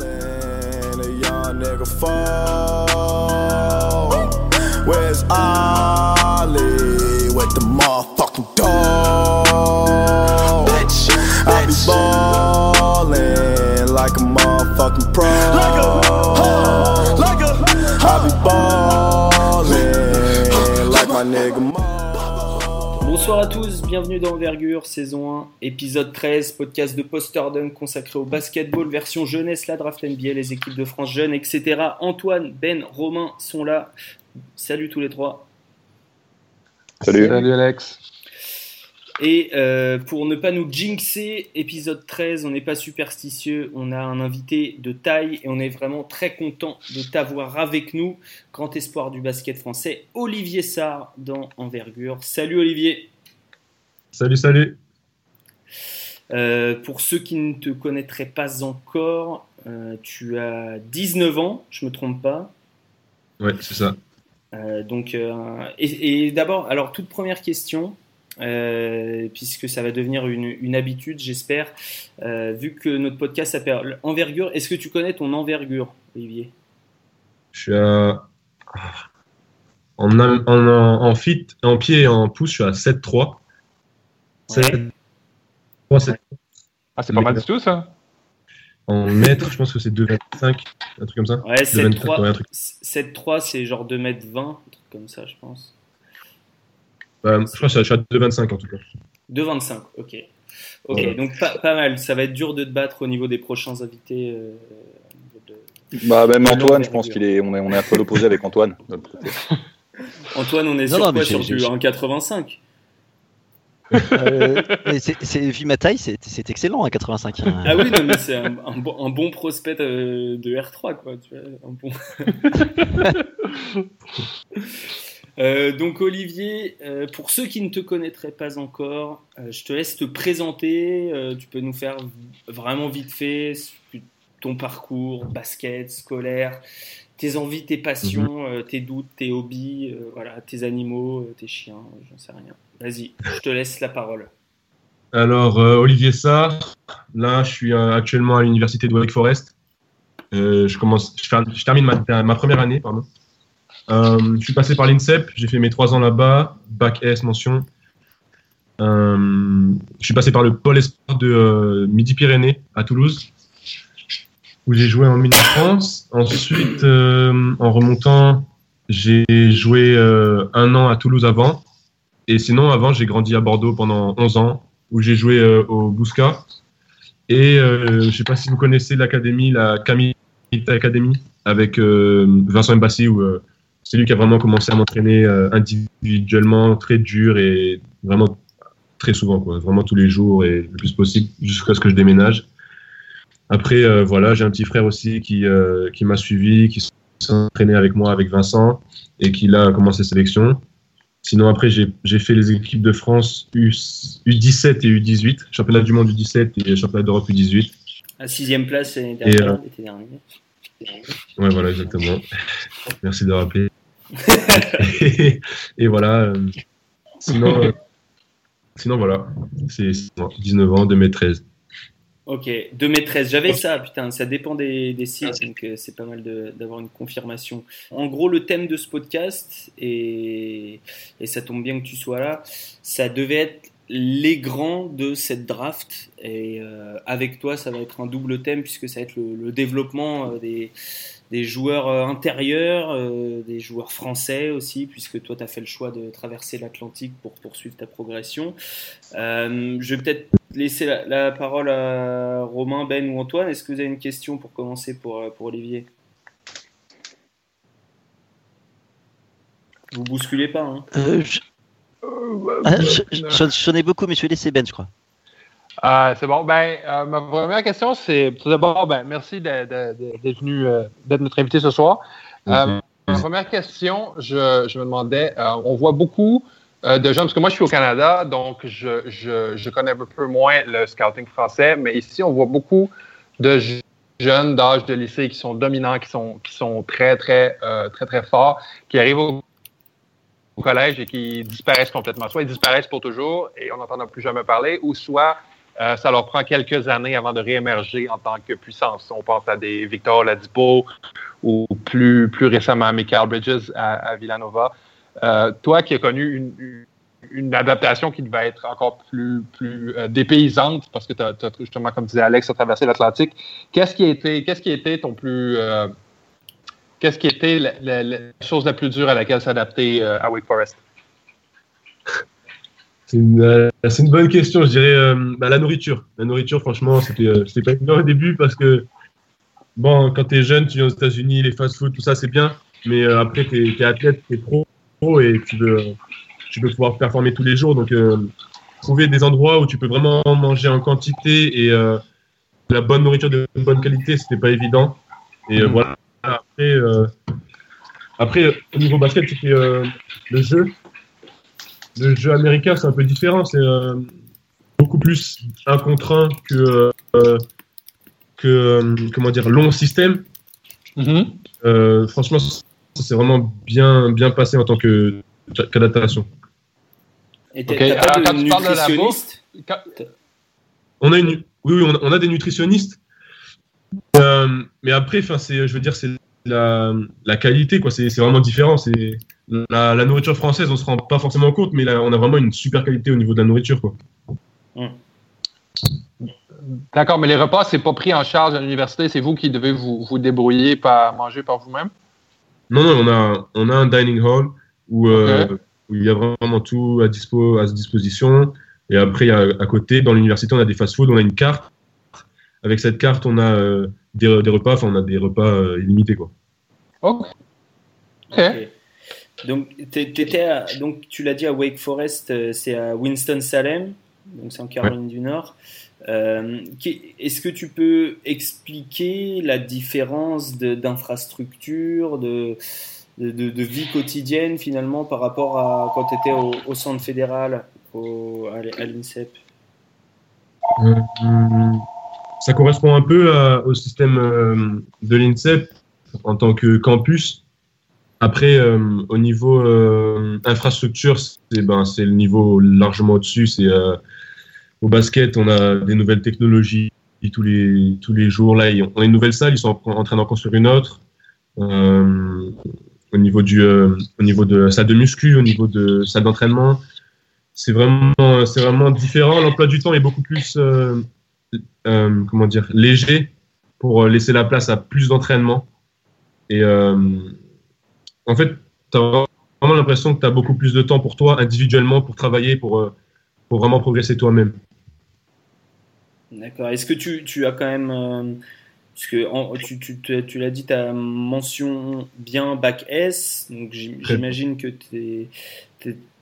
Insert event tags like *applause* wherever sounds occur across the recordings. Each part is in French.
A young nigga fall. Where's Ollie with the motherfucking dog? I be ballin' like a motherfucking pro. Bonsoir à tous, bienvenue dans Envergure, saison 1, épisode 13, podcast de Poster Dunk consacré au basketball, version jeunesse, la draft NBA, les équipes de France jeunes, etc. Antoine, Ben, Romain sont là. Salut tous les trois. Salut. Salut Alex. Et euh, pour ne pas nous jinxer, épisode 13, on n'est pas superstitieux, on a un invité de taille et on est vraiment très content de t'avoir avec nous. Grand espoir du basket français, Olivier Sarr dans Envergure. Salut Olivier. Salut, salut. Euh, pour ceux qui ne te connaîtraient pas encore, euh, tu as 19 ans, je me trompe pas. Ouais, c'est ça. Euh, donc, et, et d'abord, alors toute première question, puisque ça va devenir une, une habitude, j'espère, vu que notre podcast s'appelle Envergure, est-ce que tu connais ton envergure, Olivier? Je suis à. En, en, en, en fit, en pied et en pouce, je suis à 7-3. Ouais. 3, 7. Ah, c'est pas mal du tout ça. En mètres, je pense que c'est 2,25, un truc comme ça. Ouais, 2,23, ouais, un truc. 7-3, c'est genre 2m20, un truc comme ça, je pense. Euh, je crois que je suis à 2,25 en tout cas. 2,25, ok. Ok, Ouais. donc pas, pas mal. Ça va être dur de te battre au niveau des prochains invités. euh, de- Bah même Antoine, je pense qu'il est, on est, on est un peu l'opposé avec Antoine. *laughs* Antoine, on est Non, sur non, quoi Sur du j'ai- 1,85 Euh, c'est, c'est- vu ma taille, c'est, excellent à 85. hein. Ah oui, non, mais c'est un, un bon, un bon prospect euh, de R3, quoi. Tu vois, un bon... *laughs* Euh, donc Olivier, euh, pour ceux qui ne te connaîtraient pas encore, euh, je te laisse te présenter. Euh, tu peux nous faire vraiment vite fait ton parcours, basket, scolaire, tes envies, tes passions, euh, tes doutes, tes hobbies, euh, voilà, tes animaux, euh, tes chiens, j'en sais rien. Vas-y, je te laisse la parole. Alors, euh, Olivier Sarr, là, je suis euh, actuellement à l'université de Wake Forest. Euh, je, commence, je, termine ma, ma première année, pardon. Je suis passé par l'INSEP, j'ai fait mes trois ans là-bas, bac S mention. Je suis passé par le pôle espoir de Midi-Pyrénées à Toulouse, où j'ai joué en mini-France. Ensuite, euh, en remontant, j'ai joué euh, un an à Toulouse avant. Et sinon, avant, j'ai grandi à Bordeaux pendant 11 ans, où j'ai joué euh, au Bousca. Et je ne sais pas si vous connaissez l'académie, la Camille Academy, avec Vincent Mbassi, où c'est lui qui a vraiment commencé à m'entraîner individuellement, très dur et vraiment très souvent, vraiment tous les jours et le plus possible, jusqu'à ce que je déménage. Après, euh, voilà, j'ai un petit frère aussi qui, euh, qui m'a suivi, qui s'est entraîné avec moi, avec Vincent, et qui là a commencé sélection. Sinon, après, j'ai fait les équipes de France U, U17 et U18, championnat du monde U17 et championnat d'Europe U18. À sixième place l'année dernière, euh, l'été dernier. Ouais, voilà, exactement. *laughs* Merci de rappeler. *laughs* et, et voilà. euh, sinon, euh, sinon, voilà. C'est c'est moi, 19 ans, 2m13. Ok, 2m13, j'avais ça, putain, ça dépend des, des sites, donc euh, c'est pas mal de- d'avoir une confirmation. En gros, le thème de ce podcast, et, et ça tombe bien que tu sois là, ça devait être les grands de cette draft, et euh, avec toi, ça va être un double thème, puisque ça va être le, le développement euh, des, des joueurs euh, intérieurs, euh, des joueurs français aussi, puisque toi, tu as fait le choix de traverser l'Atlantique pour poursuivre ta progression. Euh, je vais peut-être laisser la, la parole à Romain, Ben ou Antoine. Est-ce que vous avez une question pour commencer pour, euh, pour Olivier? Vous bousculez pas, hein Euh, je- Ah, je- je- J'en j'en ai beaucoup, mais je vais laisser Ben, je crois. Ah, c'est bon. Ben, euh, ma première question, c'est tout d'abord, ben, merci d'être venu, euh, d'être notre invité ce soir. Euh, ma première question, je, je me demandais, euh, on voit beaucoup euh, de gens, parce que moi je suis au Canada, donc je, je, connais un peu moins le scouting français, mais ici on voit beaucoup de je- jeunes d'âge de lycée qui sont dominants, qui sont, qui sont très, très, euh, très, très forts, qui arrivent au, collège et qui disparaissent complètement. Soit ils disparaissent pour toujours et on n'entend plus jamais parler, ou soit euh, ça leur prend quelques années avant de réémerger en tant que puissance. On pense à des Victor Ladipo ou plus, plus récemment Michael Bridges à, Villanova. Euh, toi qui as connu une, adaptation qui devait être encore plus, euh, dépaysante, parce que tu as, justement, comme disait Alex, traversé l'Atlantique, qu'est-ce qui, était, ton plus. qu'est-ce qui était la, chose la plus dure à laquelle s'adapter à Wake Forest? C'est une, bonne question, je dirais bah, la nourriture. La nourriture, franchement, c'était pas évident au début parce que bon, quand tu es jeune, tu viens aux États-Unis, les fast-food, tout ça, c'est bien. Mais euh, après, tu es, athlète, tu es pro, et tu veux, tu veux pouvoir performer tous les jours. Donc, euh, trouver des endroits où tu peux vraiment manger en quantité et euh, la bonne nourriture de bonne qualité, c'était pas évident. Et mm. voilà. Après, après, au niveau basket, c'était le jeu. Le jeu américain, c'est un peu différent. C'est beaucoup plus un contre un que euh, comment dire long système. Mm-hmm. Euh, franchement, ça s'est vraiment bien bien passé en tant que qu'adaptation. Et t'as pas de nutritionniste On a une, oui, oui, on a des nutritionnistes. Euh, mais après, enfin, c'est, je veux dire, c'est la, la qualité, quoi. C'est, vraiment différent. C'est la, la, nourriture française, on se rend pas forcément compte, mais là, on a vraiment une super qualité au niveau de la nourriture, quoi. Mm. D'accord, mais les repas, c'est pas pris en charge à l'université, c'est vous qui devez vous, vous débrouiller par manger par vous-même? Non, non, on a, on a un dining hall où, euh, il y a vraiment tout à, dispo, à disposition. Et après, à côté, dans l'université, on a des fast-foods, on a une carte. Avec cette carte, on a euh, des, repas, enfin, on a des repas euh, illimités, quoi. Ok. Donc, étais donc, tu l'as dit à Wake Forest, c'est à Winston-Salem, donc c'est en Caroline du Nord. Euh, est-ce que tu peux expliquer la différence d'infrastructure, de, vie quotidienne finalement par rapport à quand tu étais au, centre fédéral, au, à l'INSEP? Euh, Ça correspond un peu au système euh, de l'INSEP en tant que campus. Après, au niveau infrastructure, c'est ben, le niveau largement au-dessus. C'est au basket, on a des nouvelles technologies tous les, tous les jours. Là, on a une nouvelle salle, ils sont en train d'en construire une autre. Euh, au niveau du, euh, au niveau de salle de muscu, au niveau de salle d'entraînement, c'est vraiment, c'est vraiment différent. L'emploi du temps est beaucoup plus, euh, comment dire, léger pour laisser la place à plus d'entraînement. Et en fait, tu as vraiment l'impression que tu as beaucoup plus de temps pour toi individuellement pour travailler, pour, pour vraiment progresser toi-même. D'accord. Est-ce que tu, tu, as quand même. Euh, parce que tu, tu, tu l'as dit, ta mention bien bac S, donc j'imagine que tes,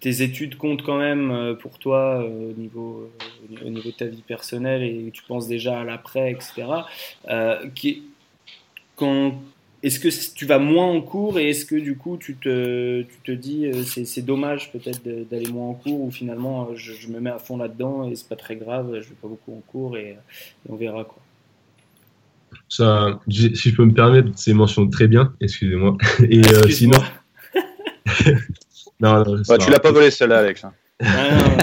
tes, études comptent quand même euh, pour toi euh, au, niveau, au niveau de ta vie personnelle et tu penses déjà à l'après, etc. qui, quand, est-ce que tu vas moins en cours et est-ce que du coup tu te, tu te dis euh, c'est, dommage peut-être d'aller moins en cours ou finalement euh, je, me mets à fond là-dedans et c'est pas très grave, je vais pas beaucoup en cours et, on verra quoi. Ça, si je peux me permettre, c'est mentionné très bien, excusez-moi. *laughs* Et euh, sinon. *laughs* non, bah, tu l'as pas volé celle-là, Alex. Hein. Ah,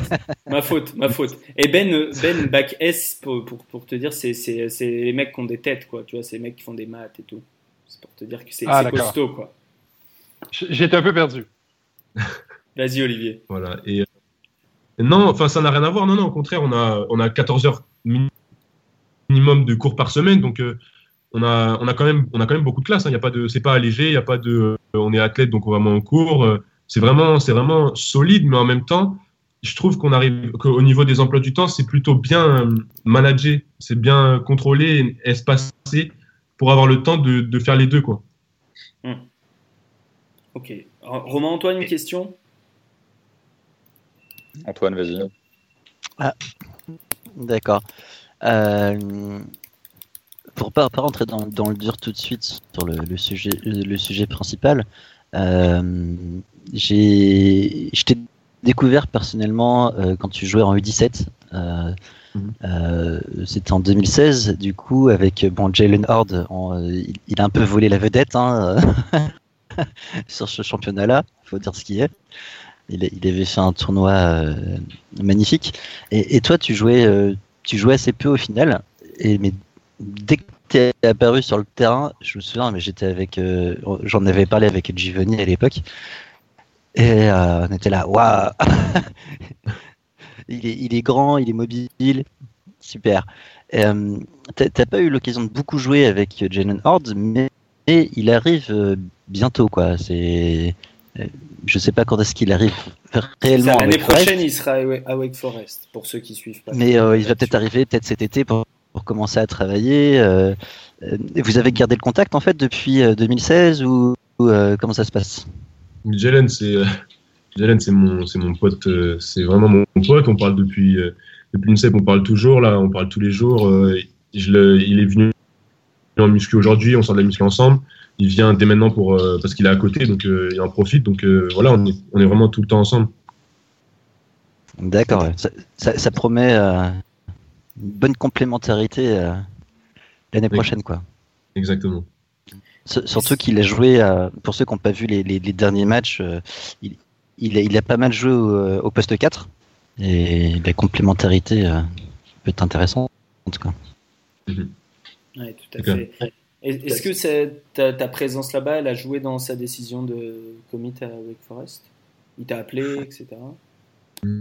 ma faute, ma faute. Et Ben, Ben bac S pour, pour, pour te dire, c'est, c'est, c'est les mecs qui ont des têtes, quoi. Tu vois, c'est les mecs qui font des maths et tout. C'est pour te dire que c'est ah, costaud, quoi. J'étais un peu perdu. *laughs* Vas-y, Olivier. Voilà. Et, euh, non, enfin, ça n'a rien à voir. Non, non, au contraire, on a, on a 14 heures minimum de cours par semaine. Donc, euh, on, a, on, a quand même, on a quand même beaucoup de classes. Hein. A pas de, c'est pas allégé. Il n'y a pas de, euh, on est athlète, donc on va en cours. c'est vraiment, c'est vraiment solide, mais en même temps, je trouve qu'on arrive, qu'au niveau des emplois du temps, c'est plutôt bien managé, c'est bien contrôlé, espacé pour avoir le temps de, de faire les deux. Quoi. Hmm. Ok. Romain, Antoine, une question? Antoine, vas-y. Ah, D'accord. Euh, pour pas, pas rentrer dans, dans, le dur tout de suite sur le, le sujet, le sujet principal, euh, j'ai, je t'ai découvert personnellement euh, quand tu jouais en U17. Euh, euh, c'était en 2016, du coup, avec bon, Jalen Horde, il, a un peu volé la vedette hein, *laughs* sur ce championnat-là, il faut dire ce qu'il est. Il, avait fait un tournoi euh, magnifique. Et, toi, tu jouais, euh, tu jouais assez peu au final. Mais dès que tu es apparu sur le terrain, je me souviens, mais j'étais avec. euh, J'en avais parlé avec Givoni à l'époque. Et euh, on était là, waouh *laughs* il, est, il est grand, il est mobile, super. Euh, T'as pas eu l'occasion de beaucoup jouer avec Jalen Horde, mais il arrive euh, bientôt, quoi. C'est. euh, Je sais pas quand est-ce qu'il arrive réellement. à L'année Wake Forest. prochaine, il sera à Wa- à Wake Forest, pour ceux qui suivent pas. Mais euh, il va peut-être arriver peut-être cet été pour, pour commencer à travailler. euh, vous avez gardé le contact en fait depuis euh, 2016 ou, ou, euh, comment ça se passe? Jalen, c'est euh, Jalen, c'est mon, c'est mon pote, euh, c'est vraiment mon pote. On parle depuis, euh, depuis l'INSEP, on parle toujours, là, on parle tous les jours. euh, je le- il est venu en muscu aujourd'hui, on sort de la muscu ensemble. Il vient dès maintenant pour, parce qu'il est à côté, donc il en profite. Donc voilà, on est, on est vraiment tout le temps ensemble. D'accord, ça, ça- ça promet euh, une bonne complémentarité euh, l'année prochaine quoi. Exactement. Surtout qu'il a joué, euh, pour ceux qui n'ont pas vu les, les- les derniers matchs, il, il a, il a pas mal joué au, euh, au poste 4 et la complémentarité euh, peut être intéressante en tout cas. Ouais, tout à fait. Est- Est-ce que c'est- ta, ta présence là-bas, elle a joué dans sa décision de commit à Wake Forest? Il t'a appelé, etc.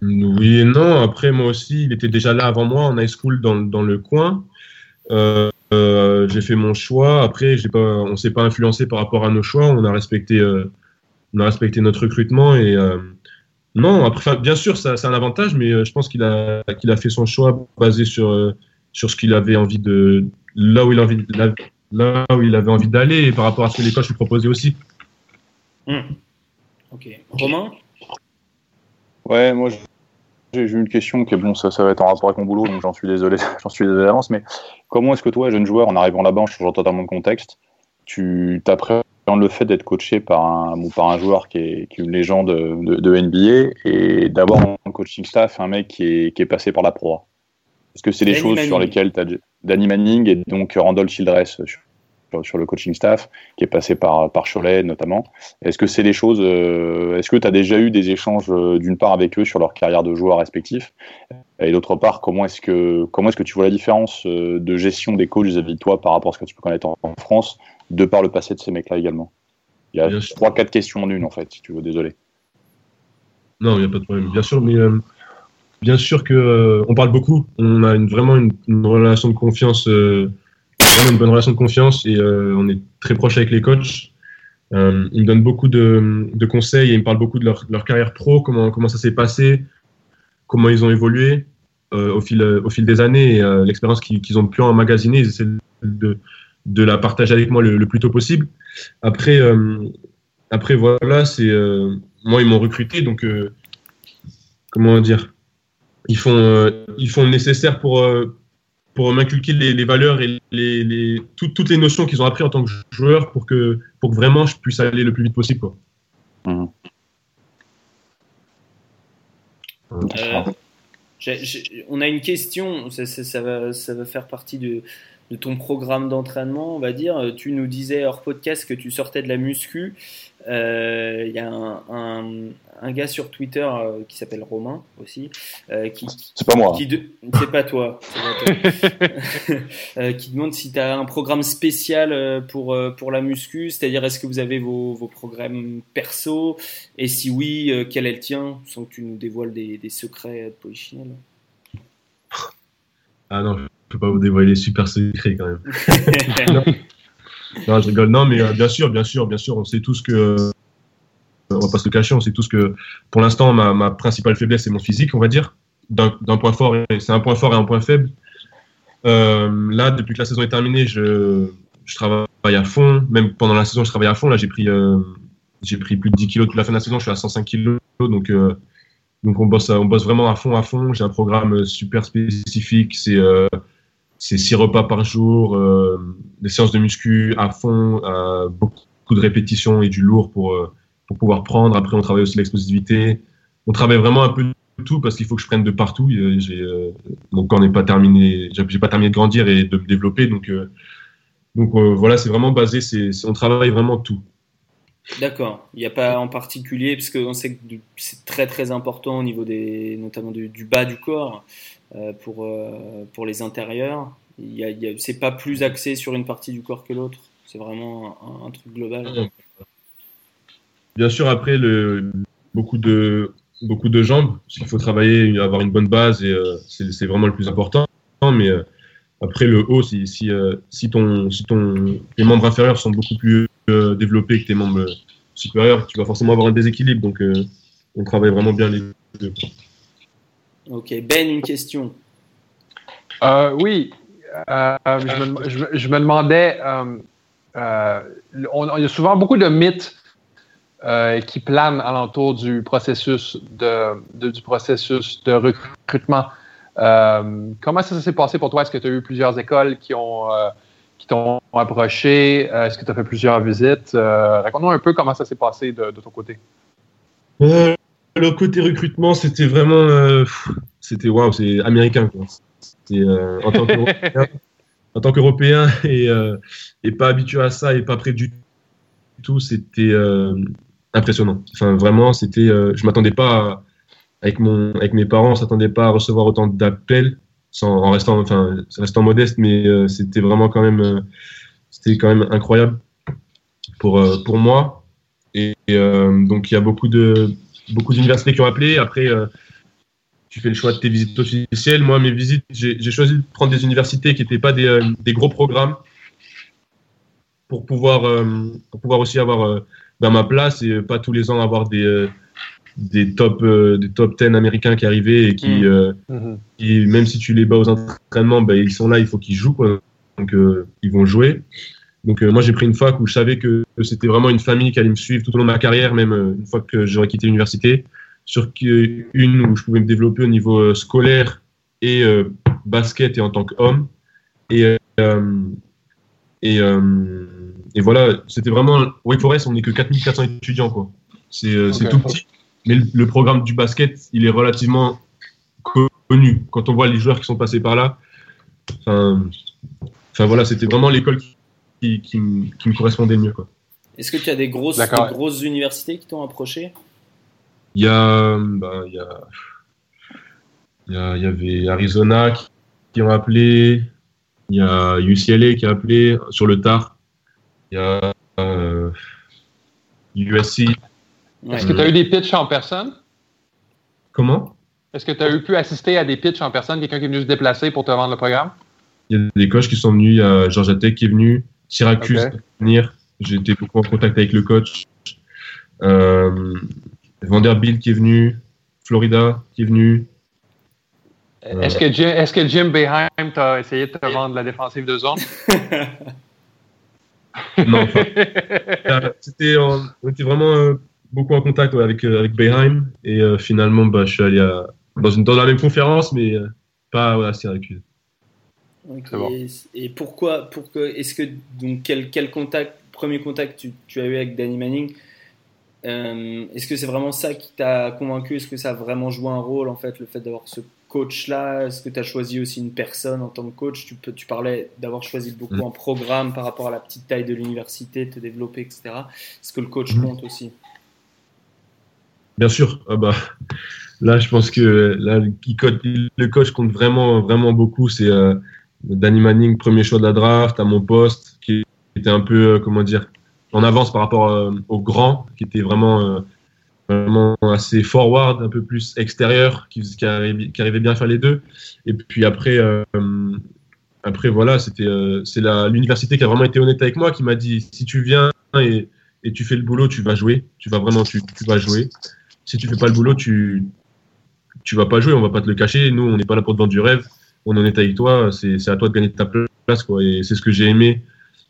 Oui et non. Après, moi aussi, il était déjà là avant moi en high school dans, dans le coin. Euh, euh, j'ai fait mon choix. Après, pas, on s'est pas influencé par rapport à nos choix. On a respecté, euh, on a respecté notre recrutement et euh, non. Après, bien sûr, ça, c'est un avantage, mais euh, je pense qu'il a, qu'il a fait son choix basé sur, euh, sur ce qu'il avait envie de, là où il a envie, là, là où il avait envie d'aller et par rapport à ce que les coachs lui proposaient aussi. Ok. Romain? Ouais, moi j'ai j'ai eu une question qui est bon, ça, ça va être en rapport avec mon boulot, donc j'en suis désolé, *laughs* j'en suis désolé d'avance, mais comment est-ce que toi, jeune joueur, en arrivant là-bas, en changeant totalement de contexte, tu t'appréhendes le fait d'être coaché par un, bon, par un joueur qui est, qui est une légende de, de NBA et d'avoir un coaching staff un mec qui est, qui est passé par la pro Est-ce que c'est des choses sur lesquelles tu as Danny Manning et donc Randall Childress sur, sur le coaching staff, qui est passé par, par Cholet notamment. Est-ce que c'est des choses, euh, est-ce que tu as déjà eu des échanges euh, d'une part avec eux sur leur carrière de joueurs respectifs et d'autre part, comment est-ce que, comment est-ce que tu vois la différence euh, de gestion des coachs vis-à-vis de toi par rapport à ce que tu peux connaître en, en France, de par le passé de ces mecs-là également Il y a trois, quatre questions en une en fait, si tu veux, désolé. Non, il n'y a pas de problème. Bien sûr, mais euh, bien sûr que euh, on parle beaucoup. On a une, vraiment une, une relation de confiance, euh, vraiment une bonne relation de confiance et on est très proche avec les coachs. Ils me donnent beaucoup de, de conseils et ils me parlent beaucoup de leur, de leur carrière pro, comment, comment ça s'est passé, comment ils ont évolué au, fil, au fil des années et l'expérience qu'ils qu'ils ont pu emmagasiner. Ils essaient de, de la partager avec moi le, le plus tôt possible. Après, euh, après voilà, c'est euh, moi ils m'ont recruté donc euh, comment dire ils font euh, ils font le nécessaire pour euh, pour m'inculquer les, les valeurs et les, les tout- toutes les notions qu'ils ont appris en tant que joueur pour que pour que vraiment je puisse aller le plus vite possible quoi. Euh, j'ai- on a une question, ça, ça- ça va, ça va faire partie de, de ton programme d'entraînement, on va dire. Euh, Tu nous disais hors podcast que tu sortais de la muscu. Euh, Il y a un, un, un gars sur Twitter euh, qui s'appelle Romain aussi, euh, qui, C'est pas moi. de- c'est pas toi, c'est pas toi. *laughs* Euh, qui demande si tu as un programme spécial euh, pour, euh, pour la muscu, c'est-à-dire est-ce que vous avez vos, vos programmes perso? Et si oui, euh, quel est le tien, sans que tu nous dévoiles des, des secrets de Polichinelle. Ah non, peux pas vous dévoiler les super secrets quand même. *laughs* Non, je rigole. Non, mais euh, bien sûr, bien sûr, bien sûr, on sait tous que euh, on va pas se le cacher, on sait tous que pour l'instant ma, ma principale faiblesse c'est mon physique, on va dire, d'un point fort c'est un point fort et un point faible. Euh, là, depuis que la saison est terminée, je, je travaille à fond. Même pendant la saison, je travaille à fond. Là, j'ai pris, euh, j'ai pris plus de 10 kilos toute la fin de la saison. Je suis à 105 kilos. Donc, donc on, bosse, on bosse vraiment à fond, à fond. J'ai un programme super spécifique. C'est euh, c'est six repas par jour, euh, des séances de muscu à fond, euh, beaucoup de répétitions et du lourd pour, euh, pour pouvoir prendre. Après, on travaille aussi l'explosivité. On travaille vraiment un peu tout parce qu'il faut que je prenne de partout. Mon corps n'est pas terminé, j'ai pas terminé de grandir et de me développer. Donc, donc voilà, c'est vraiment basé, on travaille vraiment tout. D'accord. Il n'y a pas en particulier, parce qu'on sait que c'est très très important au niveau des, notamment du, bas du corps pour, euh, pour les intérieurs. Y c'est pas plus axé sur une partie du corps que l'autre. C'est vraiment un, truc global. Bien sûr, après, beaucoup, de, beaucoup de jambes, parce qu'il faut travailler, avoir une bonne base, et euh, c'est vraiment le plus important. Mais après, le haut, si, si, ton, si ton, tes membres inférieurs sont beaucoup plus développés que tes membres supérieurs, tu vas forcément avoir un déséquilibre. Donc, euh, on travaille vraiment bien les deux. Ok, Ben, une question. Euh, oui, euh, je, me, demandais, il y a souvent beaucoup de mythes qui planent alentour du processus de, du processus de recrutement. comment ça s'est passé pour toi? Est-ce que tu as eu plusieurs écoles qui ont qui t'ont approché? Euh, est-ce que tu as fait plusieurs visites? Euh, raconte-nous un peu comment ça s'est passé de, ton côté. Euh, le côté recrutement, c'était vraiment. c'était waouh, c'est américain. Quoi. *laughs* en tant qu'Européen et, et, pas habitué à ça et pas prêt du tout, c'était impressionnant. Enfin, vraiment, c'était. je m'attendais pas. avec, mon, avec mes parents, on s'attendait pas à recevoir autant d'appels en restant, enfin, restant modeste, mais euh, c'était vraiment quand même, euh, c'était quand même incroyable pour euh, pour moi. Et, donc il y a beaucoup de beaucoup d'universités qui ont appelé. Après, tu fais le choix de tes visites officielles. Moi, mes visites, j'ai choisi de prendre des universités qui n'étaient pas des, des, gros programmes pour pouvoir, pour pouvoir aussi avoir dans ma place et pas tous les ans avoir des, des top euh, des top 10 américains qui arrivaient et qui, mm. euh, mm-hmm. qui, même si tu les bats aux entraînements ben, ils sont là il faut qu'ils jouent quoi. donc euh, ils vont jouer donc moi j'ai pris une fac où je savais que c'était vraiment une famille qui allait me suivre tout au long de ma carrière même une fois que j'aurais quitté l'université. Sur une où je pouvais me développer au niveau scolaire et basket et en tant qu'homme. Et et, et voilà c'était vraiment Wake Forest on n'est que 4400 étudiants quoi. C'est tout petit. Mais le, programme du basket, il est relativement connu. Quand on voit les joueurs qui sont passés par là, enfin, voilà, c'était vraiment l'école qui, qui, me correspondait le mieux. Est-ce que tu as des grosses, grosses universités qui t'ont approché? Il y a, bah, il y a, il y, avait Arizona qui, ont appelé, il y a UCLA qui a appelé sur le tard, il y a USC euh, est-ce que tu as eu des pitchs en personne? Comment? Est-ce que tu as eu pu assister à des pitchs en personne, quelqu'un qui est venu se déplacer pour te vendre le programme? Il y a des coachs qui sont venus, il y a Georgia Tech qui est venu, Syracuse est venir. J'ai été beaucoup en contact avec le coach. Euh, Vanderbilt qui est venu, Florida qui est venu. Est-ce que, Jim, est que Jim Beheim t'a essayé de te vendre la défensive de zone? *laughs* non, *laughs* c'était, on était vraiment euh, beaucoup en contact avec, euh, avec Beheim. Et euh, finalement, bah, je suis allé dans, une, dans la même conférence, mais euh, pas à Syracuse. Et pourquoi, est-ce que donc quel, quel contact, premier contact tu, tu, as eu avec Danny Manning Est-ce que c'est vraiment ça qui t'a convaincu? Est-ce que ça a vraiment joué un rôle en fait, le fait d'avoir ce coach-là? Est-ce que tu as choisi aussi une personne en tant que coach? Tu, peux, tu parlais d'avoir choisi beaucoup mm. un programme par rapport à la petite taille de l'université, te développer, etc. Est-ce que le coach mm. compte aussi? Bien sûr. Ah bah, là, je pense que là, le coach compte vraiment, vraiment beaucoup. C'est euh, Danny Manning, premier choix de la draft, à mon poste, qui était un peu, euh, comment dire, en avance par rapport euh, au grand, qui était vraiment, vraiment assez forward, un peu plus extérieur, qui, qui, arrivait, qui, arrivait, bien à faire les deux. Et puis après, après voilà, c'était c'est l'université qui a vraiment été honnête avec moi, qui m'a dit si tu viens et, et, tu fais le boulot, tu vas jouer, tu vas vraiment, tu, tu vas jouer si tu fais pas le boulot, tu tu vas pas jouer, on va pas te le cacher. Nous, on n'est pas là pour te vendre du rêve. On en est avec toi. C'est à toi de gagner ta place, quoi. Et c'est ce que j'ai aimé.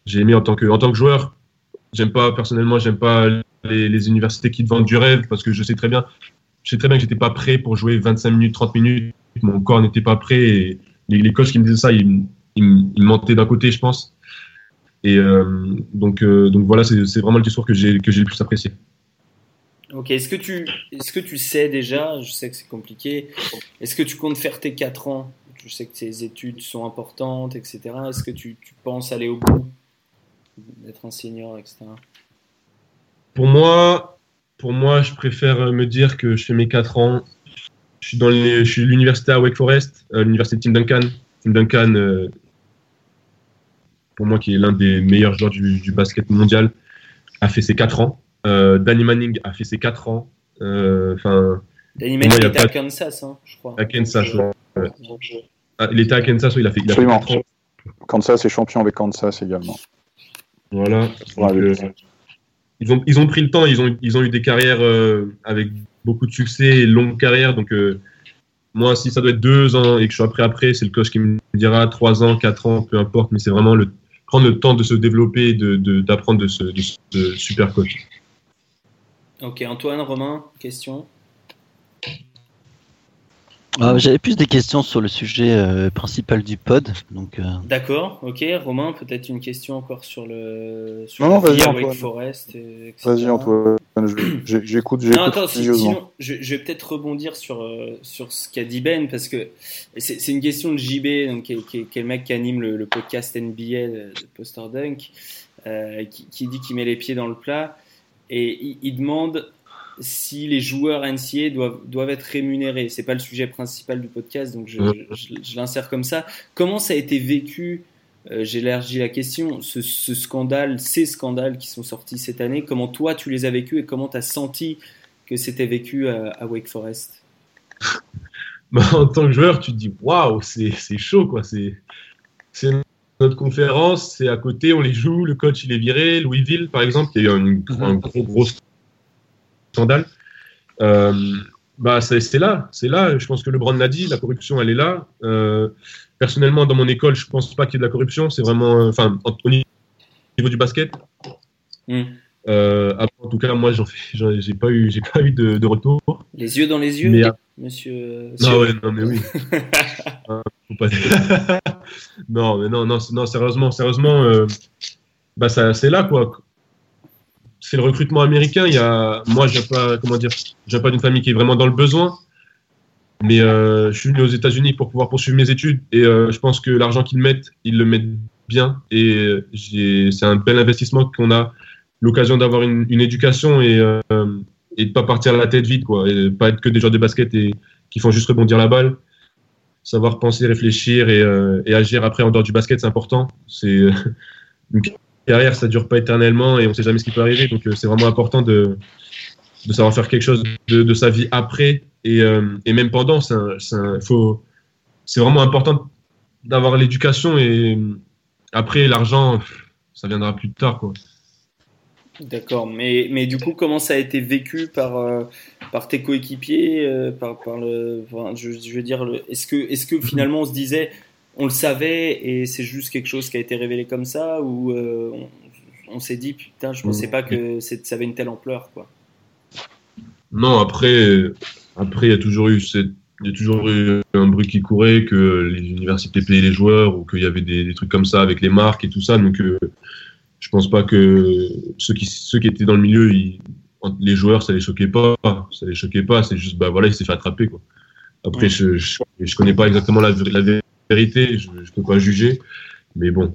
J'ai aimé en tant que en tant que joueur. J'aime pas personnellement, j'aime pas les, universités qui te vendent du rêve parce que je sais très bien, je sais très bien que j'étais pas prêt pour jouer 25 minutes, 30 minutes. Mon corps n'était pas prêt. Et les, coachs qui me disaient ça, ils, ils, mentaient d'un côté, je pense. Et euh, donc, euh, donc voilà, c'est vraiment le discours que j'ai le plus apprécié. Ok, est-ce que, tu, est-ce que tu sais déjà, je sais que c'est compliqué, est-ce que tu comptes faire tes 4 ans Je sais que tes études sont importantes, etc. Est-ce que tu, tu penses aller au bout, d'être un senior, etc. pour moi, pour moi, je préfère me dire que je fais mes 4 ans. Je suis dans les, je suis l'université à Wake Forest, euh, l'université Tim Duncan. Tim Duncan, euh, pour moi, qui est l'un des meilleurs joueurs du, du, basket mondial, a fait ses 4 ans. Euh, Danny Manning a fait ses 4 ans. Euh, enfin. Danny Manning était à Kansas, hein, je crois. À Kansas, ouais. Ah, il était à Kansas, il a fait, il a fait 4 ans. Kansas est champion avec Kansas également. Voilà. Donc, euh, ils, ont, ils ont pris le temps, ils ont, ils ont eu des carrières euh, avec beaucoup de succès et longues carrières. Donc, euh, moi, si ça doit être deux ans et que je suis après, après, c'est le coach qui me dira trois ans, quatre ans, peu importe. Mais c'est vraiment le, prendre le temps de se développer et d'apprendre de, de, ce, de ce super coach. Ok, Antoine, Romain, question? Euh, J'avais plus des questions sur le sujet euh, principal du pod. Donc. Euh... D'accord. Ok, Romain, peut-être une question encore sur le. Sur non, non, vas-y, Wake Forest. Vas-y, Antoine. J'écoute. Non, attends, sinon, je, je, vais peut-être rebondir sur euh, sur ce qu'a dit Ben parce que c'est une question de JB, donc qui est, qui, est, qui est, le mec qui anime le, le podcast NBA de Poster Dunk, qui, qui, dit qu'il met les pieds dans le plat et il, il demande si les joueurs NCA doivent, doivent être rémunérés. C'est pas le sujet principal du podcast, donc je, je, je l'insère comme ça. Comment ça a été vécu? Euh, J'élargis la question. Ce, ce, scandale, ces scandales qui sont sortis cette année, comment toi tu les as vécus et comment tu as senti que c'était vécu à, à, Wake Forest? *laughs* Bah, En tant que joueur, tu te dis waouh, c'est chaud quoi. C'est notre conférence, c'est à côté, on les joue. Le coach il est viré. Louisville par exemple, il y a eu une, un gros gros scandale. Euh, bah, c'est là, c'est là. Je pense que LeBron l'a dit, la corruption, elle est là. Euh, personnellement, dans mon école, je pense pas qu'il y ait de la corruption. C'est vraiment, euh, enfin, au niveau du basket. Mm. Euh, en tout cas, moi, j'en j'ai pas eu, j'ai pas eu de, de, retour. Les yeux dans les yeux, mais, monsieur. Non, ouais, non, mais oui. *laughs* pas... non, mais non, non, non, sérieusement, sérieusement, euh, bah, c'est là, quoi c'est le recrutement américain. Il y a, moi, je pas, comment dire, j'ai pas d'une famille qui est vraiment dans le besoin, mais euh, je suis venu aux États-Unis pour pouvoir poursuivre mes études et euh, je pense que l'argent qu'ils mettent, ils le mettent bien et c'est un bel investissement qu'on a l'occasion d'avoir une, éducation et, euh, et de pas partir la tête vide, quoi, et pas être que des joueurs de basket et qui font juste rebondir la balle. Savoir penser, réfléchir et, euh, agir après en dehors du basket, c'est important. *laughs* carrière, ça dure pas éternellement et on sait jamais ce qui peut arriver. Donc, euh, c'est vraiment important de, de savoir faire quelque chose de, de sa vie après et, euh, et même pendant. C'est vraiment important d'avoir l'éducation et après, l'argent, ça viendra plus tard. Quoi. D'accord, mais, mais du coup, comment ça a été vécu par, euh, par tes coéquipiers euh, par, par le, enfin, je, je, veux dire, est-ce que, est que finalement on se disait, on le savait et c'est juste quelque chose qui a été révélé comme ça ou euh, on, on s'est dit putain je pensais pas que ça avait une telle ampleur quoi. Non après après il y a toujours eu cette il y a toujours eu un bruit qui courait que les universités payaient les joueurs ou qu'il y avait des, des, trucs comme ça avec les marques et tout ça. Donc euh, je pense pas que ceux qui ceux qui étaient dans le milieu ils, les joueurs ça les choquait pas. Ça les choquait pas. C'est juste bah voilà il s'est fait attraper quoi. Après je, je, je connais pas exactement la, la vérité, je ne peux pas juger. Mais bon,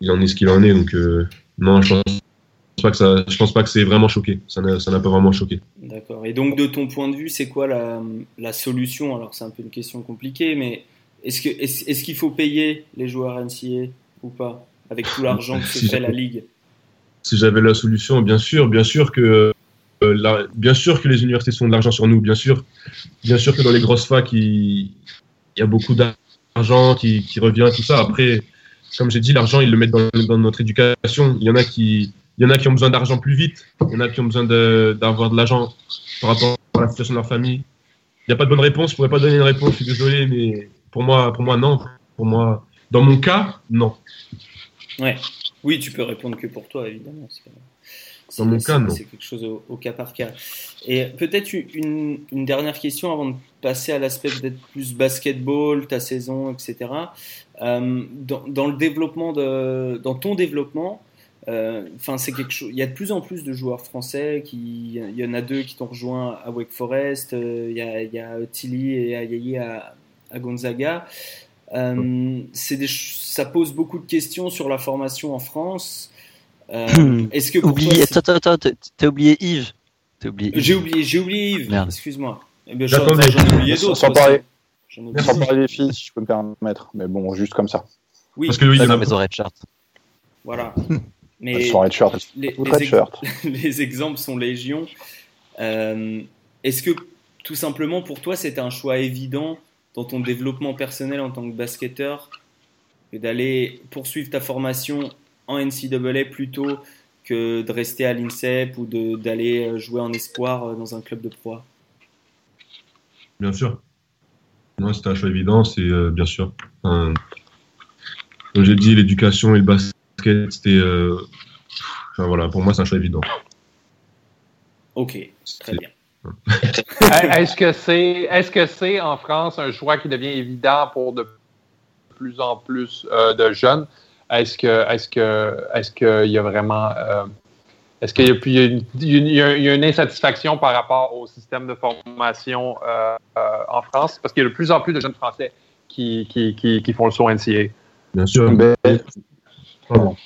il en est ce qu'il en est. Donc, euh, non, je pense pas que ça, je pense pas que c'est vraiment choqué. Ça n'a, ça n'a pas vraiment choqué. D'accord. Et donc, de ton point de vue, c'est quoi la, la solution? Alors, c'est un peu une question compliquée, mais est-ce, que, est-ce, est-ce qu'il faut payer les joueurs NCA ou pas Avec tout l'argent que *laughs* se fait la Ligue? Si j'avais la solution, bien sûr, bien sûr que. Euh, la, bien sûr que les universités font de l'argent sur nous, bien sûr, bien sûr que dans les grosses facs, il, il y a beaucoup d'argent argent qui, qui, revient, tout ça. Après, comme j'ai dit, l'argent, ils le mettent dans, dans, notre éducation. Il y en a qui, il y en a qui ont besoin d'argent plus vite. Il y en a qui ont besoin d'avoir de, de l'argent par rapport à la situation de leur famille. Il n'y a pas de bonne réponse. Je pourrais pas donner une réponse. Je suis désolé, mais pour moi, pour moi, non. Pour moi, dans mon cas, non. Ouais. Oui, tu peux répondre que pour toi, évidemment. Dans mon cas, non. C'est quelque chose au, au, cas par cas. Et peut-être une, une, dernière question avant de passer à l'aspect peut-être plus basketball, ta saison, etc. Euh, dans, dans, le développement de, dans ton développement, enfin euh, c'est quelque chose. Il y a de plus en plus de joueurs français qui, il y en a deux qui t'ont rejoint à Wake Forest. Euh, il y a, y a Tilly et Ayayi à, à Gonzaga. Des, ça pose beaucoup de questions sur la formation en France. Est-ce que pour Oublié, toi, t'as oublié Yves. J'ai oublié, j'ai oublié Yves. Excuse-moi. Eh ben, J'en ai oublié Sans- d'autres. sans parler. Sans parler des filles, si je peux me permettre. Mais bon, juste comme ça. Oui, Parce que oui, il a non, *laughs* mais Red Shirt. voilà. Mais sont red shirt. les, Ou les red ex- shirt. *laughs* les exemples sont légion. Euh, Est-ce que tout simplement pour toi c'était un choix évident dans ton développement personnel en tant que basketteur que d'aller poursuivre ta formation en NCAA plutôt que de rester à l'INSEP ou de- d'aller euh, jouer en espoir euh, dans un club de proie? Bien sûr. Moi, c'était un choix évident, c'est euh, bien sûr. Enfin, comme j'ai dit, l'éducation et le basket, c'était. euh, enfin, voilà, pour moi, c'est un choix évident. Ok, très bien. *laughs* Est-ce que c'est est-ce que c'est en France un choix qui devient évident pour de plus en plus euh, de jeunes? Est-ce que est-ce que est-ce qu'il y a vraiment euh, est-ce qu'il y a, puis il y a une, il y a- il y a une insatisfaction par rapport au système de formation euh, euh, en France? Parce qu'il y a de plus en plus de jeunes Français qui, qui, qui, qui font le saut NCA. Bien sûr. Ben, Pardon.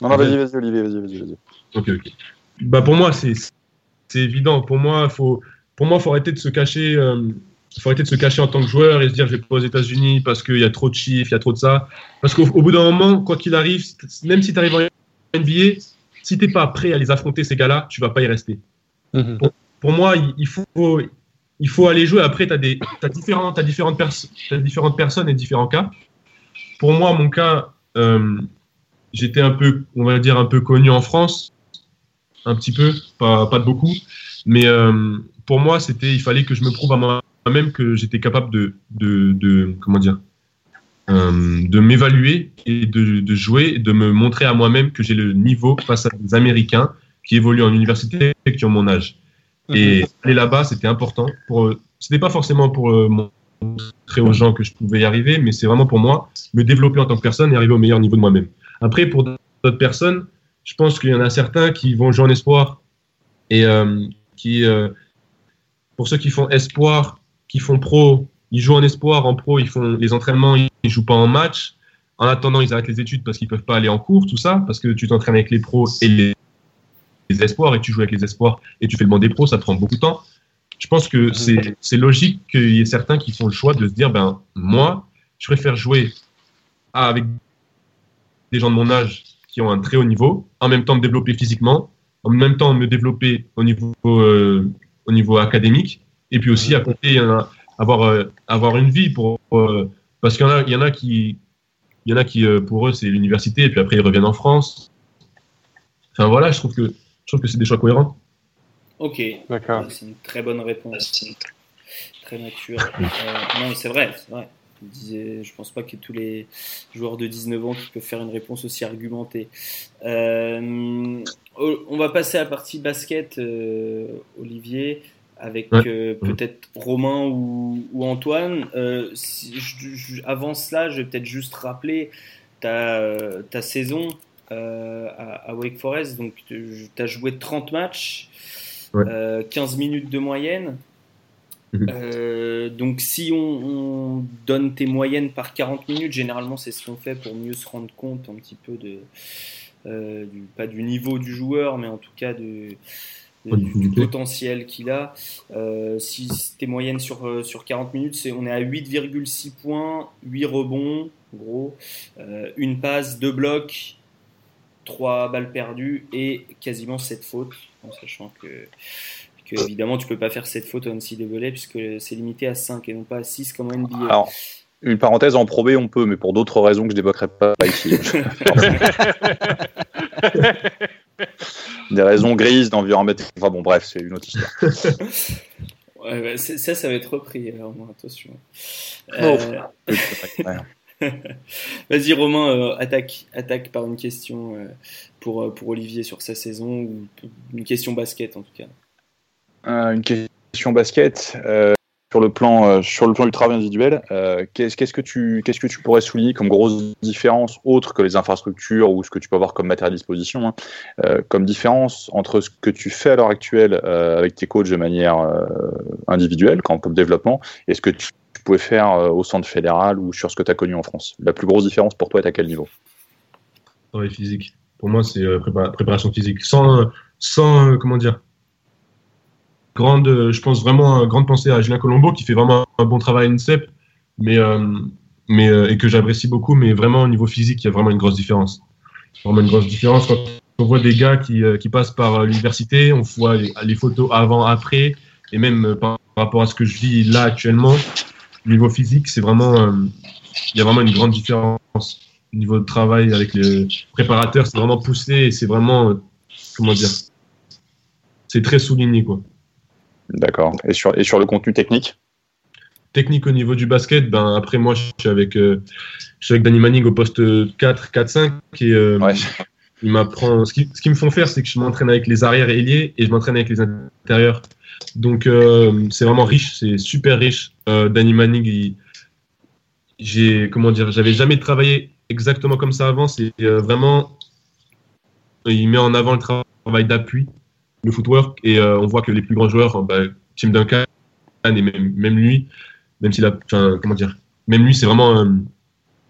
Non, non, vas-y, vas-y, Olivier, vas-y, vas-y, vas-y. Ok, ok. Bah pour moi, c'est évident. Pour moi, faut pour moi, faut arrêter de se cacher. euh, faut arrêter de se cacher en tant que joueur et se dire je vais pas aux États-Unis parce qu'il y a trop de chiffres, il y a trop de ça. Parce qu'au au bout d'un moment, quoi qu'il arrive, même si tu arrives en NBA, si t'es pas prêt à les affronter ces gars-là, tu vas pas y rester. Pour moi, il, faut il faut aller jouer. Après, tu as des différentes différentes différentes personnes et différents cas. Pour moi, mon cas, euh, j'étais un peu, on va dire un peu connu en France, un petit peu, pas pas de beaucoup, mais euh, pour moi, c'était il fallait que je me prouve à moi-même que j'étais capable de, de, de comment dire de m'évaluer et de, de jouer, de me montrer à moi-même que j'ai le niveau face à des Américains qui évoluent en université et qui ont mon âge. Et aller là-bas, c'était important. Pour, euh, c'était pas forcément pour euh, montrer aux gens que je pouvais y arriver, mais c'est vraiment pour moi me développer en tant que personne et arriver au meilleur niveau de moi-même. Après, pour d'autres personnes, je pense qu'il y en a certains qui vont jouer en espoir et euh, qui, euh, pour ceux qui font espoir, qui font pro, ils jouent en espoir, en pro, ils font les entraînements, ils, ils jouent pas en match. En attendant, ils arrêtent les études parce qu'ils peuvent pas aller en cours, tout ça, parce que tu t'entraînes avec les pros et les, les espoirs et tu joues avec les espoirs et tu fais le banc des pros, ça te prend beaucoup de temps. Je pense que c'est logique qu'il y ait certains qui font le choix de se dire, ben moi, je préfère jouer avec des gens de mon âge qui ont un très haut niveau, en même temps me développer physiquement, en même temps me développer au niveau, euh, au niveau académique, et puis aussi à côté, avoir, euh, avoir une vie pour, euh, parce qu'il y en a, il y en a qui, il y en a qui euh, pour eux c'est l'université, et puis après ils reviennent en France. Enfin voilà, je trouve que je trouve que c'est des choix cohérents. Ok, D'accord. c'est une très bonne réponse. Très mature. Euh, non, c'est vrai, c'est vrai. Je, disais, je pense pas que tous les joueurs de 19 ans qui peuvent faire une réponse aussi argumentée. Euh, on va passer à la partie basket, euh, Olivier, avec Ouais. euh, peut-être Romain ou, ou Antoine. Euh, si je- je- avant cela, je vais peut-être juste rappeler ta, ta saison euh, à, à Wake Forest. Donc, tu as joué 30 matchs, Ouais. euh, 15 minutes de moyenne. Mhm. Euh, donc, si on, on donne tes moyennes par 40 minutes, généralement, c'est ce qu'on fait pour mieux se rendre compte un petit peu de. du, pas du niveau du joueur, mais en tout cas de, du, du potentiel qu'il a. Euh, si tes moyennes sur, euh, sur 40 minutes, c'est, on est à 8,6 points, 8 rebonds, gros, euh, une passe, deux blocs, 3 balles perdues et quasiment 7 fautes, en sachant que, que évidemment tu peux pas faire 7 fautes en NCAA puisque c'est limité à 5 et non pas à 6 comme en NBA. Alors, une parenthèse en probé, on peut, mais pour d'autres raisons que je n'évoquerai pas ici. *laughs* *laughs* *laughs* *laughs* Des raisons grises d'environnement. Enfin bon, bref, c'est une autre histoire. *laughs* Ouais, bah, c'est- ça, ça va être repris, alors moi, attention. Oh. Euh. *laughs* Vas-y Romain, euh, attaque, attaque par une question euh, pour, euh, pour Olivier sur sa saison ou une question basket en tout cas. Euh, une question basket. Sur le plan, euh, sur le plan du travail individuel, euh, qu'est-ce que tu, qu'est-ce que tu pourrais souligner comme grosse différence autre que les infrastructures ou ce que tu peux avoir comme matériel à disposition, hein, euh, comme différence entre ce que tu fais à l'heure actuelle avec tes coachs de manière individuelle, comme, comme développement, et ce que tu, pouvais faire au centre fédéral ou sur ce que tu as connu en France? La plus grosse différence pour toi est à quel niveau? Travail physique. Pour moi, c'est prépa- préparation physique. Sans, sans comment dire, grande, euh, je pense vraiment, grande pensée à Julien Colombo qui fait vraiment un bon travail à l'INSEP, mais, euh, mais, euh, et que j'apprécie beaucoup, mais vraiment au niveau physique, il y a vraiment une grosse différence. Vraiment une grosse différence. Quand on voit des gars qui, qui passent par l'université, on voit les, photos avant, après, et même par rapport à ce que je vis là actuellement, au niveau physique, c'est vraiment, il y a vraiment une grande différence. Au niveau de travail avec les préparateurs, c'est vraiment poussé et c'est vraiment, comment dire, c'est très souligné, quoi. D'accord. Et sur, et sur le contenu technique Technique au niveau du basket, ben après moi, je suis avec, euh, je suis avec Danny Manning au poste 4, 4, 5 et euh, Ouais. *laughs* il m'apprend. Ce qui, ce qui me font faire, c'est que je m'entraîne avec les arrières ailiers et je m'entraîne avec les intérieurs. Donc euh, c'est vraiment riche, c'est super riche. Euh, Danny Manning, j'ai comment dire, j'avais jamais travaillé exactement comme ça avant. C'est vraiment, il met en avant le travail d'appui, le footwork et euh, on voit que les plus grands joueurs, bah, Tim Duncan et même, même lui, même s'il a, comment dire, même lui, c'est vraiment, euh,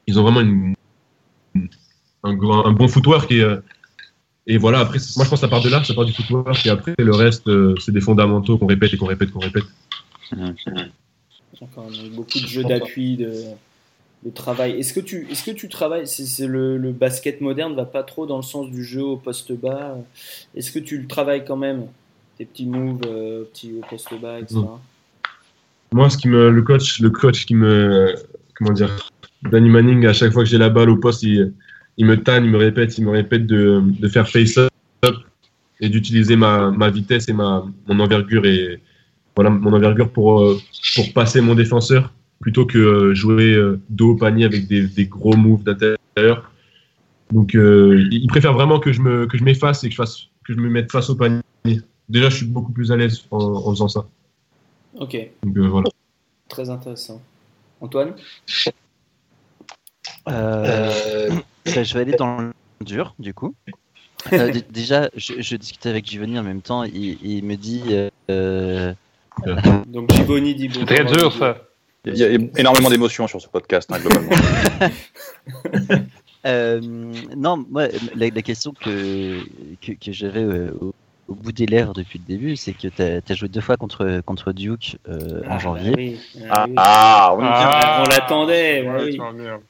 ils ont vraiment un, un bon footwork et euh, et voilà, après, moi je pense que ça part de là, ça part du footwork, et après le reste, euh, c'est des fondamentaux qu'on répète et qu'on répète, qu'on répète. Donc beaucoup de jeux d'appui, de, de travail. Est-ce que tu, est-ce que tu travailles c'est, le, le basket moderne va pas trop dans le sens du jeu au poste bas. Est-ce que tu le travailles quand même Tes petits moves, euh, petits au poste bas, etc. Moi, ce qui me, le coach, le coach qui me, comment dire, Danny Manning, à chaque fois que j'ai la balle au poste, il, me tanne, il me répète, il me répète de, faire face up et d'utiliser ma, vitesse et ma, mon envergure et voilà mon envergure pour, euh, pour passer mon défenseur plutôt que euh, jouer euh, dos au panier avec des, des gros moves d'intérieur. Donc, euh, il préfère vraiment que je me, que je m'efface et que je fasse, que je me mette face au panier. Déjà, je suis beaucoup plus à l'aise en, en faisant ça. Ok, Donc, euh, voilà. très intéressant. Antoine? Euh, *clears throat* je vais aller dans le dur, du coup. Euh, *laughs* d- déjà, je, je discutais avec Giovanni en même temps. Il, il me dit. euh, Donc Givoni dit C'est très dur, ça. Il y a énormément d'émotions sur ce podcast, hein, globalement. *laughs* euh, non, moi, la, la question que, que, que j'avais euh, au, au bout des lèvres depuis le début, c'est que tu as, joué deux fois contre, contre Duke euh, en Ah, janvier. bah oui, ah oui. ah. Ah, on l'attendait, Ouais, oui.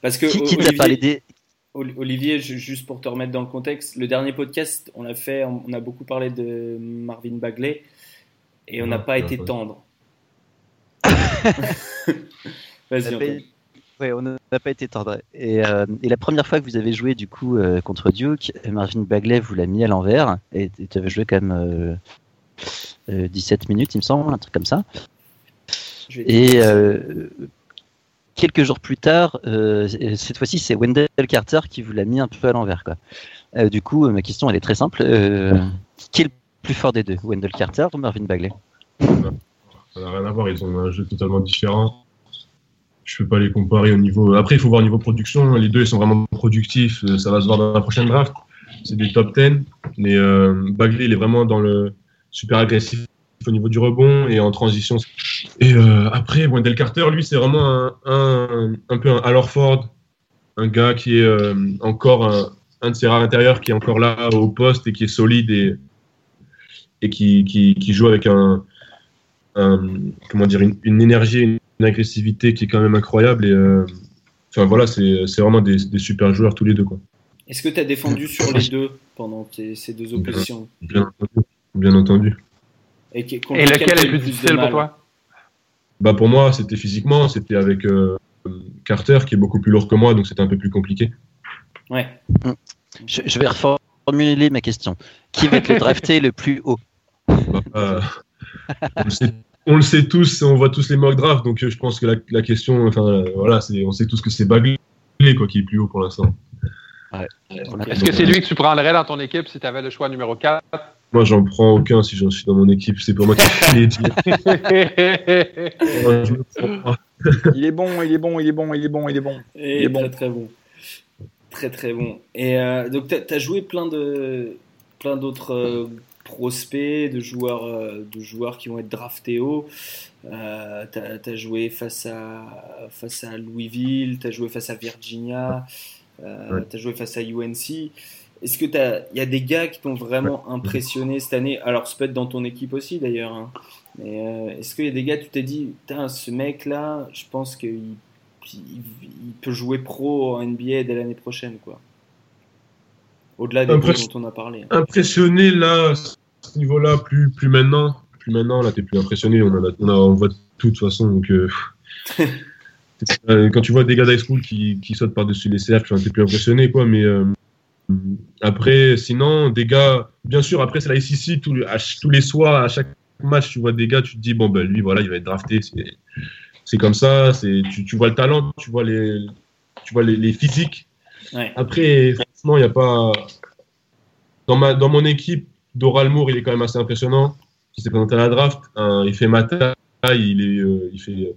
Parce que Qui, qui t'a Olivier- parlé des. Oli- Olivier, ju- juste pour te remettre dans le contexte, le dernier podcast, on a fait, on a beaucoup parlé de Marvin Bagley et on n'a Ouais, pas été ouais. tendre. On Vas-y, n'a pas- Antoine. Ouais, on n'a pas été tendre. Et, euh, et la première fois que vous avez joué du coup euh, contre Duke, Marvin Bagley vous l'a mis à l'envers et tu avais joué quand même euh, euh, 17 minutes, il me semble, un truc comme ça. Et euh, quelques jours plus tard, euh, cette fois-ci, c'est Wendell Carter qui vous l'a mis un peu à l'envers. Quoi. Euh, du coup, euh, ma question, elle est très simple. Euh, qui est le plus fort des deux, Wendell Carter ou Marvin Bagley? Ça n'a rien à voir, ils ont un jeu totalement différent. Je peux pas les comparer au niveau. Après, il faut voir au niveau production. Les deux, ils sont vraiment productifs. Euh, Ça va se voir dans la prochaine draft. C'est des top 10. Mais euh, Bagley, il est vraiment dans le super agressif au niveau du rebond et en transition. Et euh, après, Wendell Carter, lui, c'est vraiment un, un, peu un Al Horford, un gars qui est encore un, un de ces rares intérieurs qui est encore là au poste et qui est solide et, et qui, qui joue avec un, un- comment dire, une, une énergie, une, une agressivité qui est quand même incroyable. Et euh, enfin voilà, c'est c'est vraiment des, des super joueurs tous les deux. Quoi. Est-ce que tu as défendu sur les deux pendant tes- ces deux oppositions? Bien entendu. Bien entendu. Et, contre Et lequel est le plus difficile pour toi? Bah pour moi, c'était physiquement, c'était avec euh, Carter qui est beaucoup plus lourd que moi, donc c'était un peu plus compliqué. Ouais. je, je vais reformuler ma question. Qui va être le drafté le plus haut? Bah, euh, on, le sait, on le sait tous, on voit tous les mock drafts, donc euh, je pense que la, la question, enfin euh, voilà, c'est, on sait tous que c'est Bagley quoi qui est plus haut pour l'instant. Est-ce que c'est lui que tu prendrais dans ton équipe si tu avais le choix numéro 4 Moi, j'en prends aucun si j'en suis dans mon équipe. C'est pour moi qui. *laughs* Il est bon, il est bon, il est bon, il est bon, il est bon. Et Il est bon. très très bon. Très très bon. Et euh, donc tu as, joué plein de plein d'autres euh, prospects, de joueurs, euh, de joueurs qui vont être draftés haut. Euh, tu as, joué face à, face à Louisville, tu as joué face à Virginia, euh, Ouais. tu as joué face à UNC. est-ce que il y a des gars qui t'ont vraiment impressionné cette année? Alors, ça peut être dans ton équipe aussi d'ailleurs. Hein. Mais euh, est-ce qu'il y a des gars, tu t'es dit, ce mec-là, je pense qu'il il, peut jouer pro en NBA dès l'année prochaine, quoi. Au-delà des Impress... dont on a parlé. Hein. Impressionné là, ce niveau-là, plus, plus maintenant. Plus maintenant, là, t'es plus impressionné. On, a, on, voit tout de toute façon. Donc, euh, *laughs* quand tu vois des gars d'high school qui, qui sautent par-dessus les cercles, t'es plus impressionné, quoi. Mais euh, après, sinon, des gars, bien sûr, après, c'est la SEC, tous, tous les soirs, à chaque match, tu vois des gars, tu te dis, bon, ben lui, voilà, il va être drafté. C'est comme ça. Tu, tu vois le talent, tu vois les, tu vois les, physiques. Après, franchement, il n'y a pas. Dans, ma, dans mon équipe, Doral Moore, il est quand même assez impressionnant. Il s'est présenté à la draft. il fait ma taille. Il, est, euh, il, fait,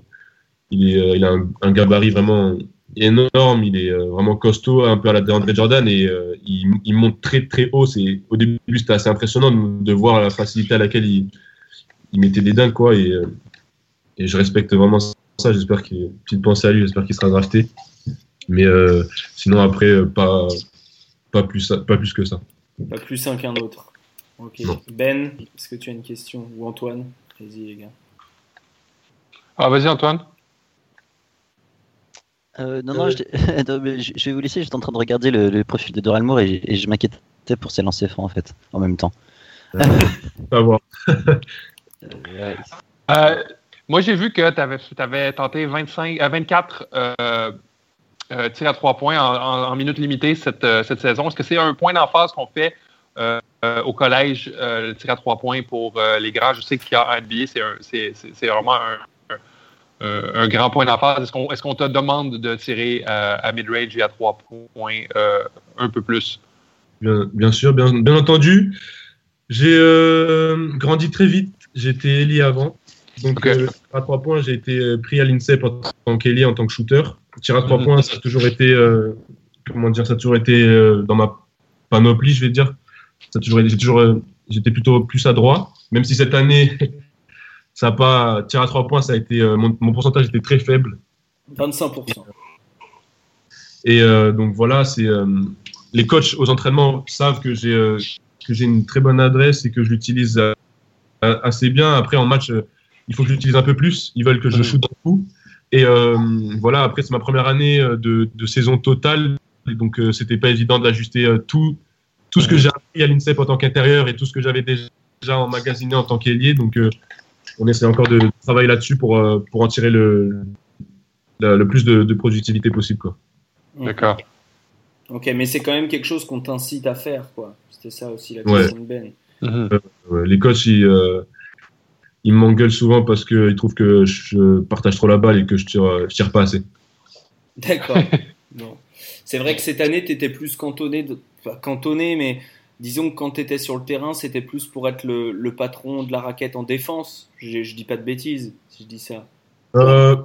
il, est, euh, il a un, gabarit vraiment énorme, il est euh, vraiment costaud, un peu à la DeAndre Jordan, et euh, il, monte très très haut. C'est au début c'était assez impressionnant de, voir la facilité à laquelle il, mettait des dingues quoi. Et, euh, je respecte vraiment ça. J'espère qu'il petite à lui, j'espère qu'il sera drafté. Mais sinon après pas pas plus pas plus que ça. Pas plus un qu'un autre. Ok. Ben, est-ce que tu as une question? Ou Antoine? Vas-y les gars. Ah vas-y Antoine. Euh, non, non, *laughs* je, je, vais vous laisser. J'étais en train de regarder le, profil de Doral Moore et, je m'inquiétais pour ses lancers francs en fait, en même temps. Euh, *laughs* pas voir. Euh, moi, j'ai vu que tu avais, avais, tenté 25, 24 tirs à 3 points en, minutes limitées cette, cette saison. Est-ce que c'est un point d'emphase qu'on fait au collège, le tir à 3 points pour les grands? Je sais qu'il y a un NBA, c'est vraiment un, euh, un grand point d'emphase. Est-ce qu'on est te demande de tirer euh, à mid-range et à trois points euh, un peu plus? Bien, bien sûr, bien, bien, entendu. J'ai grandi très vite. J'étais Eli avant. Donc, à trois points, j'ai été pris à l'INSEP en tant qu'Eli, en tant que shooter. Tir à trois mhm. points, ça a toujours été, comment dire, ça a toujours été dans ma panoplie, je vais dire. Ça toujours, j'ai toujours, j'étais plutôt plus adroit. Même si cette année, *laughs* ça a pas tir à trois points, ça a été euh, mon, pourcentage était très faible. 25%. Et euh, donc voilà, c'est euh, les coachs aux entraînements savent que j'ai que j'ai une très bonne adresse et que je l'utilise assez bien. Après en match, il faut que j'utilise un peu plus. Ils veulent que je shoote beaucoup. Et voilà, après c'est ma première année de, de saison totale, et donc c'était pas évident de l'ajuster tout tout ce que j'ai appris à l'INSEP en tant qu'intérieur et tout ce que j'avais déjà emmagasiné en tant qu'ailier. Donc on essaie encore de travailler là-dessus pour, euh, pour en tirer le, le, plus de, productivité possible. D'accord. Ok, mais c'est quand même quelque chose qu'on t'incite à faire, quoi. C'était ça aussi la question de Ben. Mhm. Euh, les coachs, ils, euh, ils m'engueulent souvent parce qu'ils trouvent que je partage trop la balle et que je tire, tire pas assez. D'accord. *laughs* C'est vrai que cette année, tu étais plus cantonné, de... cantonné, mais disons que quand tu étais sur le terrain, c'était plus pour être le, patron de la raquette en défense. Je, je dis pas de bêtises si je dis ça. Euh,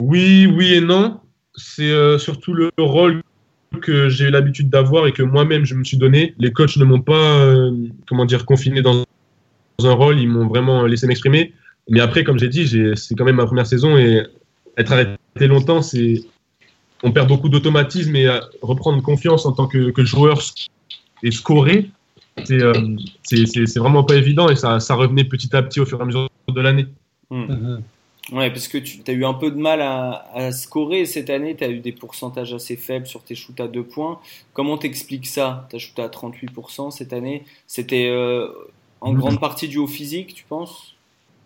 oui, oui et non. C'est euh, surtout le rôle que j'ai l'habitude d'avoir et que moi-même je me suis donné. Les coachs ne m'ont pas, euh, comment dire, confiné dans, un rôle. Ils m'ont vraiment laissé m'exprimer. Mais après, comme j'ai dit, c'est quand même ma première saison et être arrêté longtemps, c'est on perd beaucoup d'automatisme et reprendre confiance en tant que, que joueur et scorer, euh, c'est vraiment pas évident et ça, ça, revenait petit à petit au fur et à mesure de l'année. Hmm. Mhm. Ouais, parce que tu as eu un peu de mal à, à scorer cette année, tu as eu des pourcentages assez faibles sur tes shoots à deux points. Comment t'expliques ça Tu as shooté à 38% cette année? C'était euh, en grande partie dû au physique, tu penses?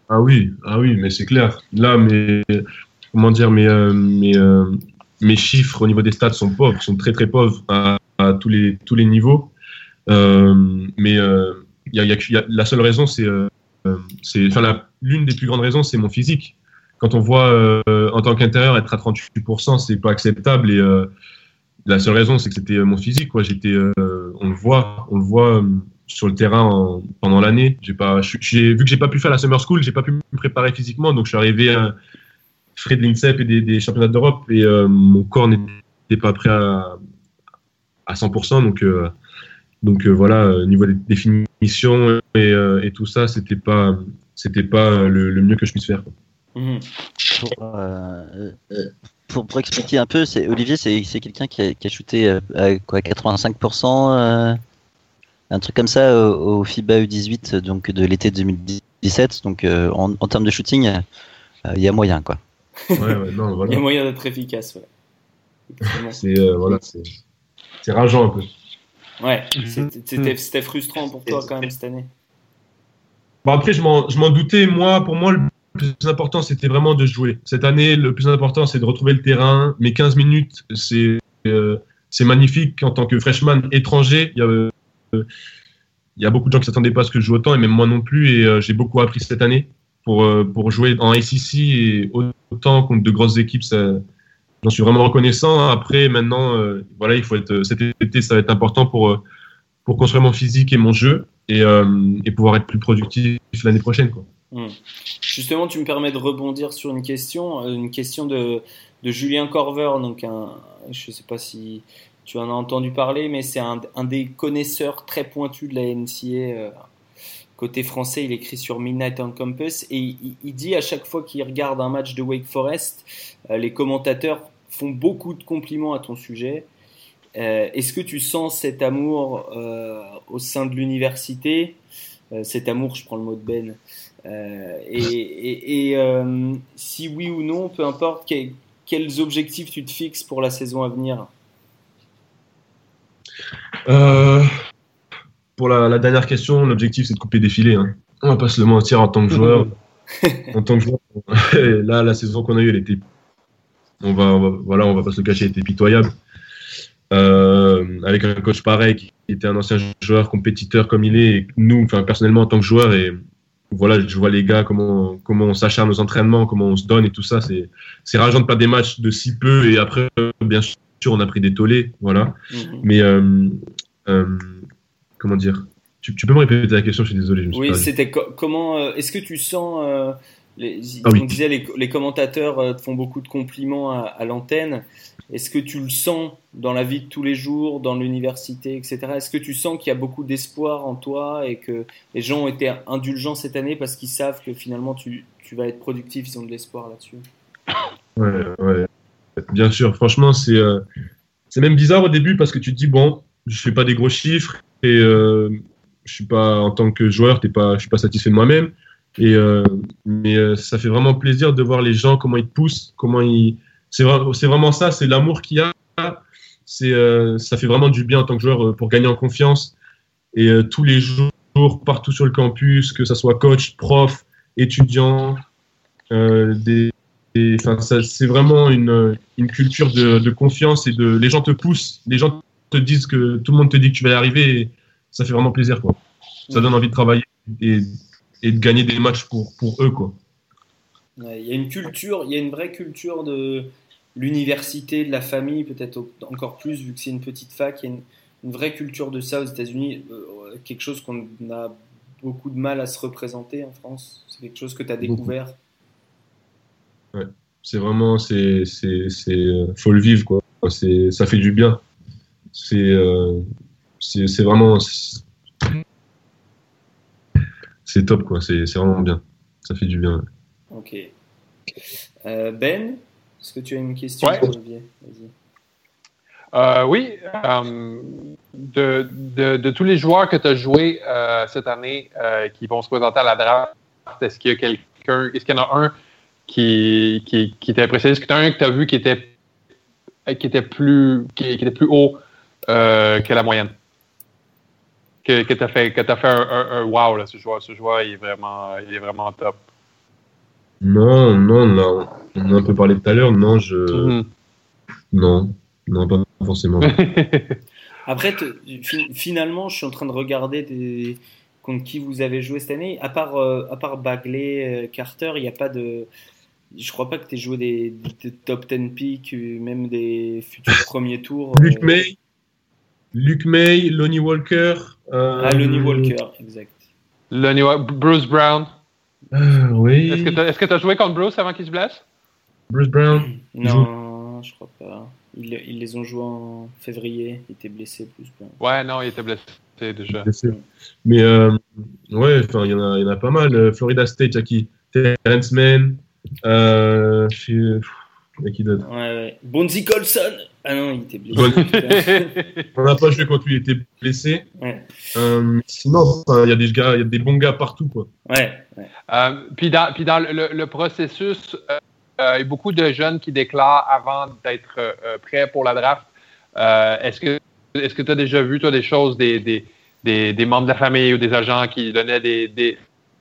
Ah oui, ah oui, mais c'est clair. Là, mais comment dire, mes, euh, mes chiffres au niveau des stats sont pauvres, sont très très pauvres à, tous, les, tous les niveaux. Euh, mais euh, la seule raison, c'est, euh, enfin, l'une des plus grandes raisons, c'est mon physique. Quand on voit en tant qu'intérieur être à 38%, c'est pas acceptable et la seule raison, c'est que c'était mon physique. J'étais, on le voit, on le voit sur le terrain pendant l'année. Vu que j'ai pas pu faire la summer school, j'ai pas pu me préparer physiquement, donc je suis arrivé à, de l'INSEP et des, des championnats d'Europe et mon corps n'était pas prêt à, à 100%. Donc donc euh, voilà, euh, niveau des définitions et, euh, et tout ça, c'était pas, c'était pas le, mieux que je puisse faire. Euh, pour, pour, expliquer un peu, c'est Olivier, c'est quelqu'un qui a, qui a shooté à quoi 85%, un truc comme ça au, FIBA U18 donc de l'été 2017. Donc en, en, termes de shooting, il y a moyen quoi. Ouais, ouais, non, *laughs* voilà. Il y a moyen d'être efficace. Ouais. c'est voilà, c'est rageant un peu. Ouais, mhm. c'était frustrant pour toi quand même cette année. Bon, après, je m'en doutais. Moi, pour moi, le plus important, c'était vraiment de jouer. Cette année, le plus important, c'est de retrouver le terrain. Mes 15 minutes, c'est euh, c'est magnifique. En tant que freshman étranger, il y a, euh, il y a beaucoup de gens qui s'attendaient pas à ce que je joue autant, et même moi non plus. Et euh, j'ai beaucoup appris cette année pour, pour jouer en SEC et autant contre de grosses équipes. J'en suis vraiment reconnaissant. Après, maintenant, voilà, il faut être, cet été, ça va être important pour, pour construire mon physique et mon jeu et, et pouvoir être plus productif l'année prochaine. Quoi. Hmm. Justement, tu me permets de rebondir sur une question, euh, une question de, de Julien Corver, donc je ne sais pas si tu en as entendu parler, mais c'est un, un, des connaisseurs très pointus de la NCA. Euh, côté français, il écrit sur Midnight on Campus et il, dit à chaque fois qu'il regarde un match de Wake Forest, euh, les commentateurs font beaucoup de compliments à ton sujet. Est-ce que tu sens cet amour au sein de l'université? Cet amour, je prends le mot de Ben, euh, et, euh, si oui ou non, peu importe, quels objectifs tu te fixes pour la saison à venir? Euh, Pour la, dernière question, l'objectif c'est de couper des filets. Hein. On va pas se le mentir en tant que joueur. *laughs* en tant que joueur, *laughs* là, la saison qu'on a eue, elle était. On va, voilà, on va pas se le cacher, elle était pitoyable. avec un coach pareil qui était un ancien joueur compétiteur comme il est, et nous, enfin personnellement en tant que joueur, et voilà, je vois les gars, comment, comment on s'acharne aux entraînements, comment on se donne et tout ça. C'est, c'est rageant de perdre des matchs de si peu et après, bien sûr, on a pris des tollés. Voilà. Mhm. Mais, euh, euh, comment dire? Tu, peux me répéter la question Je suis désolé. oui, c'était comment. Euh, est-ce que tu sens. Les, ah on disait les, les commentateurs te font beaucoup de compliments à, à l'antenne. Est-ce que tu le sens dans la vie de tous les jours, dans l'université, etc. Est-ce que tu sens qu'il y a beaucoup d'espoir en toi et que les gens ont été indulgents cette année parce qu'ils savent que finalement tu, tu, vas être productif, ils ont de l'espoir là-dessus? Ouais, ouais. Bien sûr, franchement, c'est euh, c'est même bizarre au début parce que tu te dis, bon, je fais pas des gros chiffres et euh, je suis pas, en tant que joueur, t'es pas, je suis pas satisfait de moi-même. Et, euh, mais euh, ça fait vraiment plaisir de voir les gens, comment ils te poussent, comment ils c'est vraiment ça, c'est l'amour qu'il y a. C'est, ça fait vraiment du bien en tant que joueur pour gagner en confiance. Et tous les jours, partout sur le campus, que ce soit coach, prof, étudiant, des, c'est vraiment une, une culture de, de, confiance et de les gens te poussent, les gens te disent que tout le monde te dit que tu vas y arriver. Et ça fait vraiment plaisir, quoi. Ça donne envie de travailler et, et de gagner des matchs pour, pour eux, quoi. Il y a une culture, il y a une vraie culture de l'université, de la famille, peut-être encore plus, vu que c'est une petite fac. Il y a une, vraie culture de ça aux États-Unis, euh, quelque chose qu'on a beaucoup de mal à se représenter en France. C'est quelque chose que tu as découvert. Ouais, c'est vraiment, c'est, c'est, c'est, faut le vivre quoi. C'est, ça fait du bien. C'est, euh, c'est, c'est vraiment, c'est top quoi. C'est, c'est vraiment bien. Ça fait du bien. Ok. Euh, ben, est-ce que tu as une question, Olivier? Euh, oui. Euh, de, de, tous les joueurs que tu as joués cette année qui vont se présenter à la draft, est-ce qu'il y a quelqu'un, est-ce qu'il y en a un qui, qui, qui t'a impressionné? Est-ce que tu as un que tu as vu qui était, qui était, plus, qui, était plus haut que la moyenne? Que, que tu as fait, que as fait un, un, wow, là, ce joueur. Ce joueur, il est vraiment, il est vraiment top. Non, non, non. On a un peu parlé tout à l'heure. Non, je. Mhm. Non, non, pas forcément. *laughs* Après, finalement, je suis en train de regarder des... contre qui vous avez joué cette année. À part, euh, à part Bagley, euh, Carter, il n'y a pas de. Je crois pas que tu aies joué des, top 10 picks, même des futurs *laughs* premiers tours. Luke euh. May, Luke May, Lonnie Walker. Ah, Lonnie Walker, exact. Lonnie Bruce Brown. Euh, oui. Est-ce que tu as, joué contre Bruce avant qu'il se blesse? Bruce Brown *clears throat* Non, je crois pas. Ils, les ont joués en février. Il était blessé, plus. Ouais, non, il était blessé déjà. Mais euh, ouais, il y, en a, y en a pas mal. Euh, Florida State, il y a qui? Terrence Mann, Euh, chez... Il y a qui d'autre Ouais, ouais. Bonzi Colson Ah non, il était blessé. *laughs* On n'a pas joué quand lui était blessé. Ouais. Euh, sinon, il y a des gars, il y a des bons gars partout, quoi. ouais, ouais. Euh, puis dans, puis dans le, le processus, euh, euh, il y a beaucoup de jeunes qui déclarent avant d'être prêts pour la draft. Euh, est-ce que est-ce que tu as déjà vu, toi, des choses, des, des, des, des membres de la famille ou des agents qui donnaient des, des,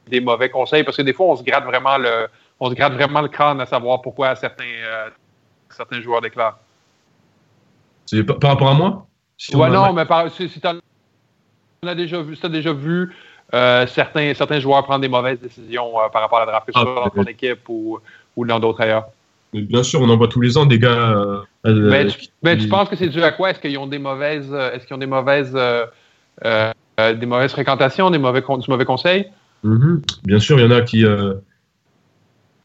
des mauvais conseils? Parce que des fois, on se gratte vraiment le, on se gratte vraiment le crâne à savoir pourquoi certains, euh, certains joueurs déclarent. C'est par, par rapport à moi? Si Ouais, a- non, mais par, si, si t'en as déjà vu, si déjà vu euh, certains, certains joueurs prendre des mauvaises décisions euh, par rapport à la draft, que ce Ah, soit dans ton équipe ou, ou dans d'autres ailleurs. Bien sûr, on en voit tous les ans des gars. euh, Mais tu, mais tu penses que c'est dû à quoi? Est-ce qu'ils ont des mauvaises, est-ce qu'ils ont des mauvaises, des mauvaises fréquentations, des mauvais, du mauvais conseil? Mhm. Bien sûr, il y en a qui,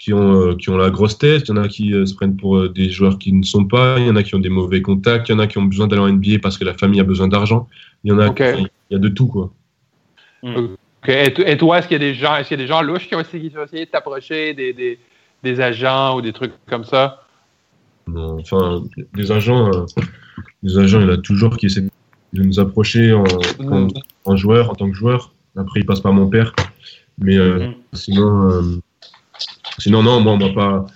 qui, ont, euh, qui ont la grosse tête, il y en a qui euh, se prennent pour euh, des joueurs qui ne sont pas, il y en a qui ont des mauvais contacts, il y en a qui ont besoin d'aller en NBA parce que la famille a besoin d'argent. Il y en a, il y a de tout, quoi. Ok. Et, toi, est-ce qu'il y a des gens, est-ce qu'il y a des gens louches qui ont essayé, qui ont essayé de t'approcher, des, des, des agents ou des trucs comme ça? Non, Enfin, des agents, euh, des agents, il y en a toujours qui essaient de nous approcher en, en, en joueur, en tant que joueur. Après, ils passent par mon père. Mais euh, Mhm. sinon, euh, sinon, non, moi, on m'a pas.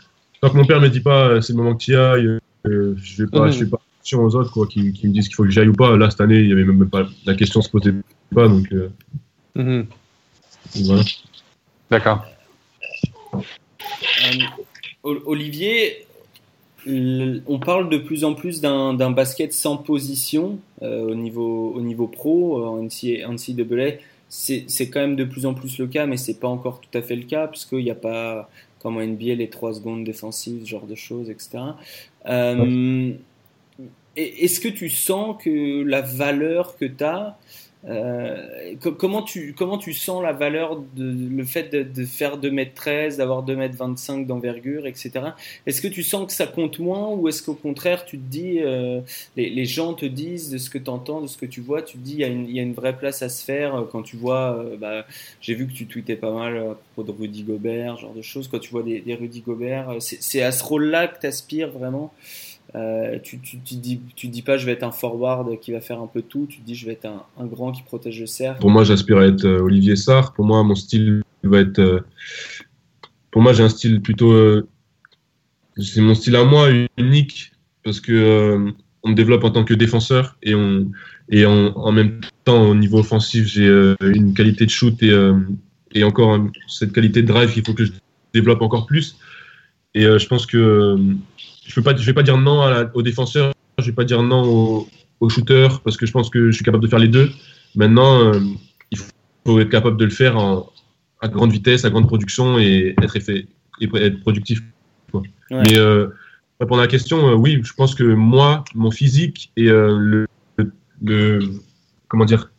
Tant que mon père me dit pas, euh, c'est le moment que tu y ailles, euh, je vais pas, Mhm. je fais pas attention aux autres, quoi, qui, qui me disent qu'il faut que j'y aille ou pas. Là, cette année, il y avait même pas la question se posait pas, donc euh, Mhm. voilà. D'accord. Euh, Olivier, on parle de plus en plus d'un d'un basket sans position euh, au, niveau, au niveau pro, en NCAA. C'est c'est quand même de plus en plus le cas, mais c'est pas encore tout à fait le cas, puisqu'il n'y a pas, comme en NBA, les 3 secondes défensives, ce genre de choses, etc. Euh, Est-ce que tu sens que la valeur que tu as, euh, co- comment, tu, comment tu sens la valeur de le fait de, de faire 2m13, d'avoir 2m25 d'envergure, etc. Est-ce que tu sens que ça compte moins ou est-ce qu'au contraire tu te dis, euh, les, les gens te disent de ce que tu entends, de ce que tu vois, tu te dis il y, a une- il y a une vraie place à se faire euh, quand tu vois, euh, bah, j'ai vu que tu tweetais pas mal à propos de Rudy Gobert, genre de choses, quand tu vois des, des Rudy Gobert, c'est c'est à ce rôle-là que tu aspires vraiment? Euh, tu, tu, dis, tu dis pas je vais être un forward qui va faire un peu tout, tu dis je vais être un, grand qui protège le cercle. Pour moi, j'aspire à être euh, Olivier Sarr. Pour moi, mon style va être. euh, pour moi, j'ai un style plutôt. c'est mon style à moi, unique, parce que on me développe en tant que défenseur et en, même temps au niveau offensif, j'ai une qualité de shoot et encore cette qualité de drive qu'il faut que je développe encore plus. Et je pense que je je vais pas dire non à la- aux défenseurs, je vais pas dire non aux, aux shooters parce que je pense que je suis capable de faire les deux. Maintenant, euh, il faut être capable de le faire en, à grande vitesse, à grande production et être, effet, et être productif. quoi. Ouais. Mais euh, pour répondre à la question, euh, oui, je pense que moi, mon physique et euh, le, comment dire,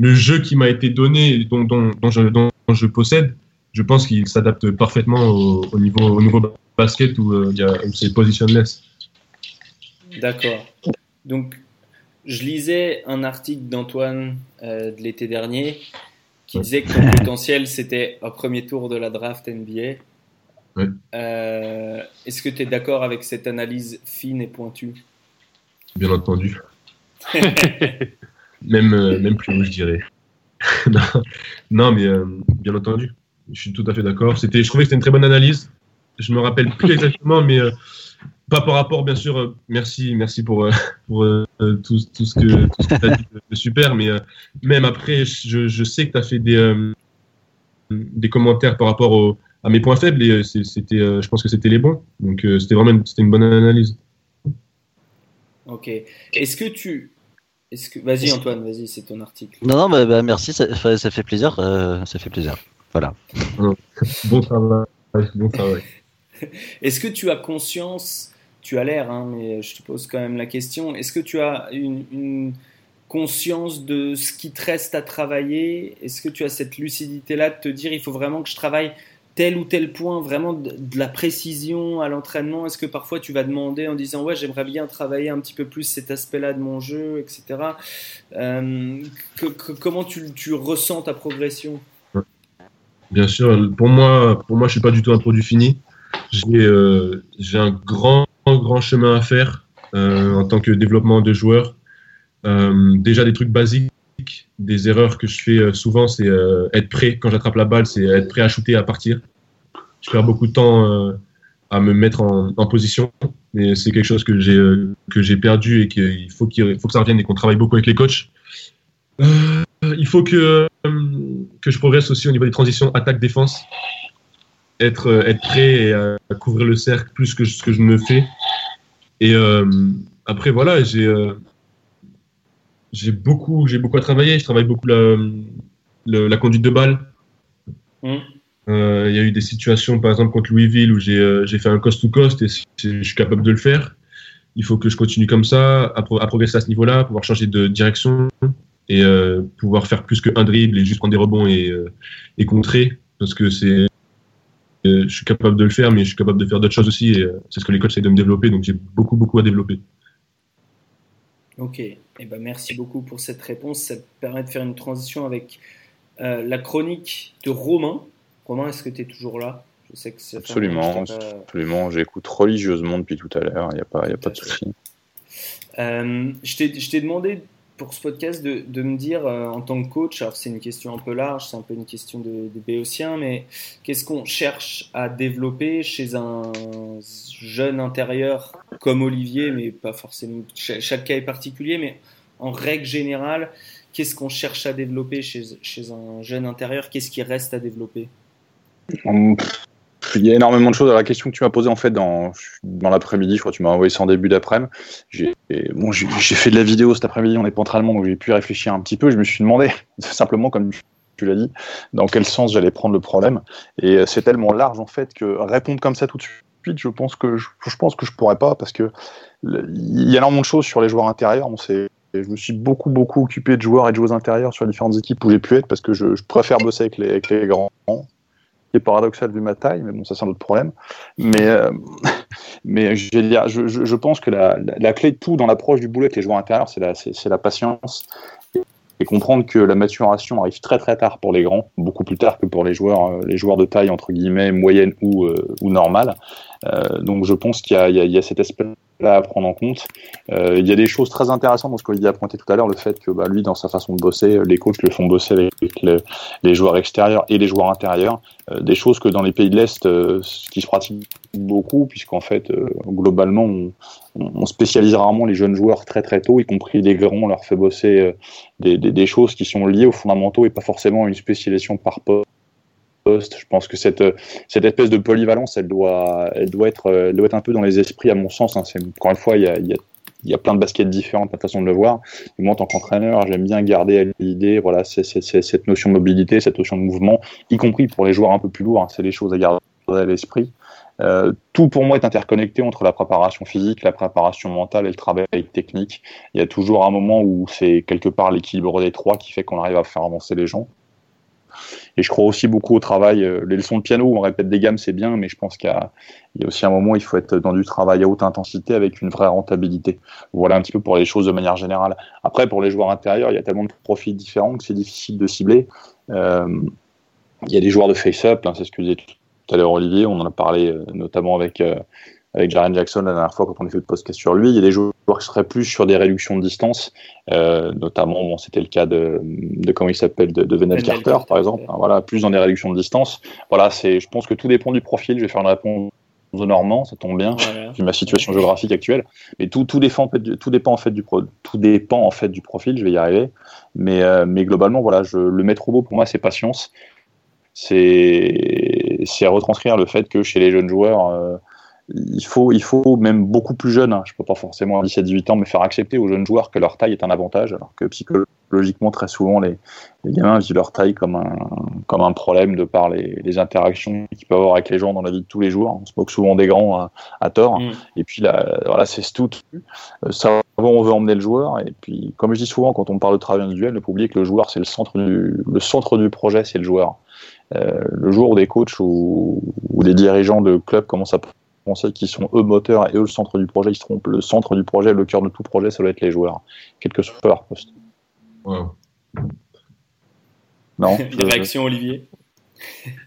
le jeu qui m'a été donné, dont, dont, dont, je, dont je possède, je pense qu'il s'adapte parfaitement au, au niveau, au niveau basket où, euh, où c'est positionless. D'accord. Donc, je lisais un article d'Antoine euh, de l'été dernier qui disait que ton potentiel c'était un premier tour de la draft NBA. Euh, Est-ce que tu es d'accord avec cette analyse fine et pointue? Bien entendu. *laughs* même, euh, même plus haut, je dirais. *laughs* non, mais bien entendu. Je suis tout à fait d'accord. Je trouvais que c'était une très bonne analyse. Je me rappelle plus exactement, mais euh, pas par rapport, bien sûr. euh, merci, merci pour, euh, pour euh, tout, tout ce que tout ce que tu as dit de, super. Mais euh, même après, je, je sais que tu as fait des, euh, des commentaires par rapport au- à mes points faibles et euh, c'est- c'était, euh, je pense que c'était les bons. Donc euh, c'était vraiment une, c'était une bonne analyse. Ok. Est-ce que tu. Est-ce que... Vas-y Antoine, vas-y, c'est ton article. Non, non, bah, bah, merci, ça, ça fait plaisir. euh, ça fait plaisir. Voilà. Bon travail. Bon travail. *laughs* Est-ce que tu as conscience, tu as l'air, hein, mais je te pose quand même la question, est-ce que tu as une, conscience de ce qui te reste à travailler? Est-ce que tu as cette lucidité-là de te dire il faut vraiment que je travaille tel ou tel point, vraiment de, la précision à l'entraînement? Est-ce que parfois tu vas demander en disant ouais j'aimerais bien travailler un petit peu plus cet aspect-là de mon jeu, etc. Euh, comment tu, tu ressens ta progression? Bien sûr, pour moi, pour moi, je suis pas du tout un produit fini. J'ai euh, un grand, grand chemin à faire euh, en tant que développement de joueurs. Euh, déjà des trucs basiques, des erreurs que je fais euh, souvent, c'est euh, être prêt quand j'attrape la balle, c'est être prêt à shooter, à partir. Je perds beaucoup de temps à me mettre en, en position, mais c'est quelque chose que j'ai que j'ai perdu et qu'il faut qu'il faut que ça revienne et qu'on travaille beaucoup avec les coachs. Il faut que que je progresse aussi au niveau des transitions attaque-défense. Être euh, être prêt et euh, couvrir le cercle plus que ce que je ne fais. Et euh, après voilà, j'ai euh, j'ai beaucoup j'ai beaucoup à travailler. Je travaille beaucoup la la conduite de balle. Mm. Euh, Il y a eu des situations, par exemple contre Louisville, où j'ai euh, j'ai fait un cost to cost et je suis capable de le faire. Il faut que je continue comme ça, à, pro- à progresser à ce niveau-là, pouvoir changer de direction et euh, pouvoir faire plus qu'un dribble et juste prendre des rebonds et, et contrer. Parce que c'est, je suis capable de le faire, mais je suis capable de faire d'autres choses aussi. et euh, c'est ce que les coachs essaient de me développer, donc j'ai beaucoup, beaucoup à développer. Ok, eh ben, merci beaucoup pour cette réponse. Ça permet de faire une transition avec euh, la chronique de Romain. Romain, est-ce que tu es toujours là? Je sais que Absolument, moment que je t'ai pas- absolument. J'écoute religieusement depuis tout à l'heure. Il n'y a pas, il y a pas de souci. Euh, je t'ai je t'ai demandé pour ce podcast de, de me dire euh, en tant que coach, alors c'est une question un peu large, c'est un peu une question de, de béotien, mais qu'est-ce qu'on cherche à développer chez un jeune intérieur comme Olivier, mais pas forcément, cha- chaque cas est particulier, mais en règle générale, qu'est-ce qu'on cherche à développer chez, chez un jeune intérieur? Qu'est-ce qui reste à développer? Hum, Il y a énormément de choses. À la question que tu m'as posée en fait dans, dans l'après-midi, je crois que tu m'as envoyé ça en début d'après-midi. J'ai bon, fait de la vidéo cet après-midi, pas entre allemands, donc j'ai pu réfléchir un petit peu. Je me suis demandé, *laughs* simplement comme tu l'as dit, dans quel sens j'allais prendre le problème. Et euh, c'est tellement large en fait que répondre comme ça tout de suite, je pense que je, je pense que je pourrais pas parce que il y a énormément de choses sur les joueurs intérieurs. Je me suis beaucoup, beaucoup occupé de joueurs et de joueuses intérieures sur les différentes équipes où j'ai pu être parce que je, préfère bosser avec les grands. Qui est paradoxal vu ma taille, mais bon, ça c'est un autre problème. Mais, euh, *laughs* mais je, dire, je, pense que la, clé de tout dans l'approche du boulot avec les joueurs intérieurs, c'est la, c'est la patience et comprendre que la maturation arrive très très tard pour les grands, beaucoup plus tard que pour les joueurs, euh, les joueurs de taille entre guillemets moyenne ou, euh, ou normale. Euh, donc je pense qu'il y y y a cet aspect-là à prendre en compte. Euh, il y a des choses très intéressantes dans ce qu'Olivier a pointé tout à l'heure, le fait que bah, lui, dans sa façon de bosser, les coachs le font bosser avec le, les joueurs extérieurs et les joueurs intérieurs. Euh, des choses que dans les pays de l'Est, euh, qui se pratiquent beaucoup, puisqu'en fait, globalement, on, on, spécialise rarement les jeunes joueurs très très tôt, y compris les grands, on leur fait bosser des, des, des, choses qui sont liées aux fondamentaux et pas forcément une spécialisation par poste. Je pense que cette, espèce de polyvalence, elle doit, être, un peu dans les esprits, à mon sens. Hein. Encore une fois, il y a, plein de baskets différentes, la façon de le voir. Et moi, en tant qu'entraîneur, j'aime bien garder à l'idée, voilà, cette notion de mobilité, cette notion de mouvement, y compris pour les joueurs un peu plus lourds. Hein, c'est des choses à garder à l'esprit. Euh, tout pour moi est interconnecté entre la préparation physique, la préparation mentale et le travail technique. Il y a toujours un moment où c'est quelque part l'équilibre des trois qui fait qu'on arrive à faire avancer les gens. Et je crois aussi beaucoup au travail. Les leçons de piano où on répète des gammes, c'est bien, mais je pense qu'il y a, aussi un moment où il faut être dans du travail à haute intensité avec une vraie rentabilité. Voilà un petit peu pour les choses de manière générale. Après, pour les joueurs intérieurs, il y a tellement de profils différents que c'est difficile de cibler. Euh, il y a des joueurs de face-up, hein, c'est ce que disait tout à l'heure Olivier, on en a parlé euh, notamment avec, euh, avec Jaren Jackson la dernière fois quand on a fait le podcast sur lui. Il y a des joueurs qui seraient plus sur des réductions de distance, euh, notamment, bon, c'était le cas de, de comment il s'appelle, de, de Venel Carter, Carter, par exemple. Voilà, plus dans des réductions de distance. Voilà, c'est, je pense que tout dépend du profil. Je vais faire une réponse de Normand, ça tombe bien, voilà. vu ma situation géographique actuelle. Mais tout, tout, dépend, en fait, du, tout dépend en fait du pro, tout dépend en fait du profil. Je vais y arriver. Mais, euh, mais globalement, voilà, je, le maître mot pour moi, c'est patience. C'est, c'est retranscrire le fait que chez les jeunes joueurs, euh, il faut, il faut même beaucoup plus jeune, hein, je peux pas forcément à 17-18 ans, mais faire accepter aux jeunes joueurs que leur taille est un avantage, alors que psychologiquement, très souvent, les, les gamins vivent leur taille comme un, comme un problème de par les, les interactions qu'ils peuvent avoir avec les gens dans la vie de tous les jours. On se moque souvent des grands à, à tort. Mmh. Et puis là, voilà, c'est tout. Savoir où on veut emmener le joueur. Et puis, comme je dis souvent, quand on parle de travail individuel, ne pas oublier que le joueur, c'est le centre du, le centre du projet, c'est le joueur. Euh, le jour où des coachs ou, ou des dirigeants de clubs commencent à penser qu'ils sont eux moteurs et eux le centre du projet, ils se trompent. Le centre du projet, le cœur de tout projet, ça doit être les joueurs, quel que soit leur poste. Wow. Non. *laughs* Des réactions, Olivier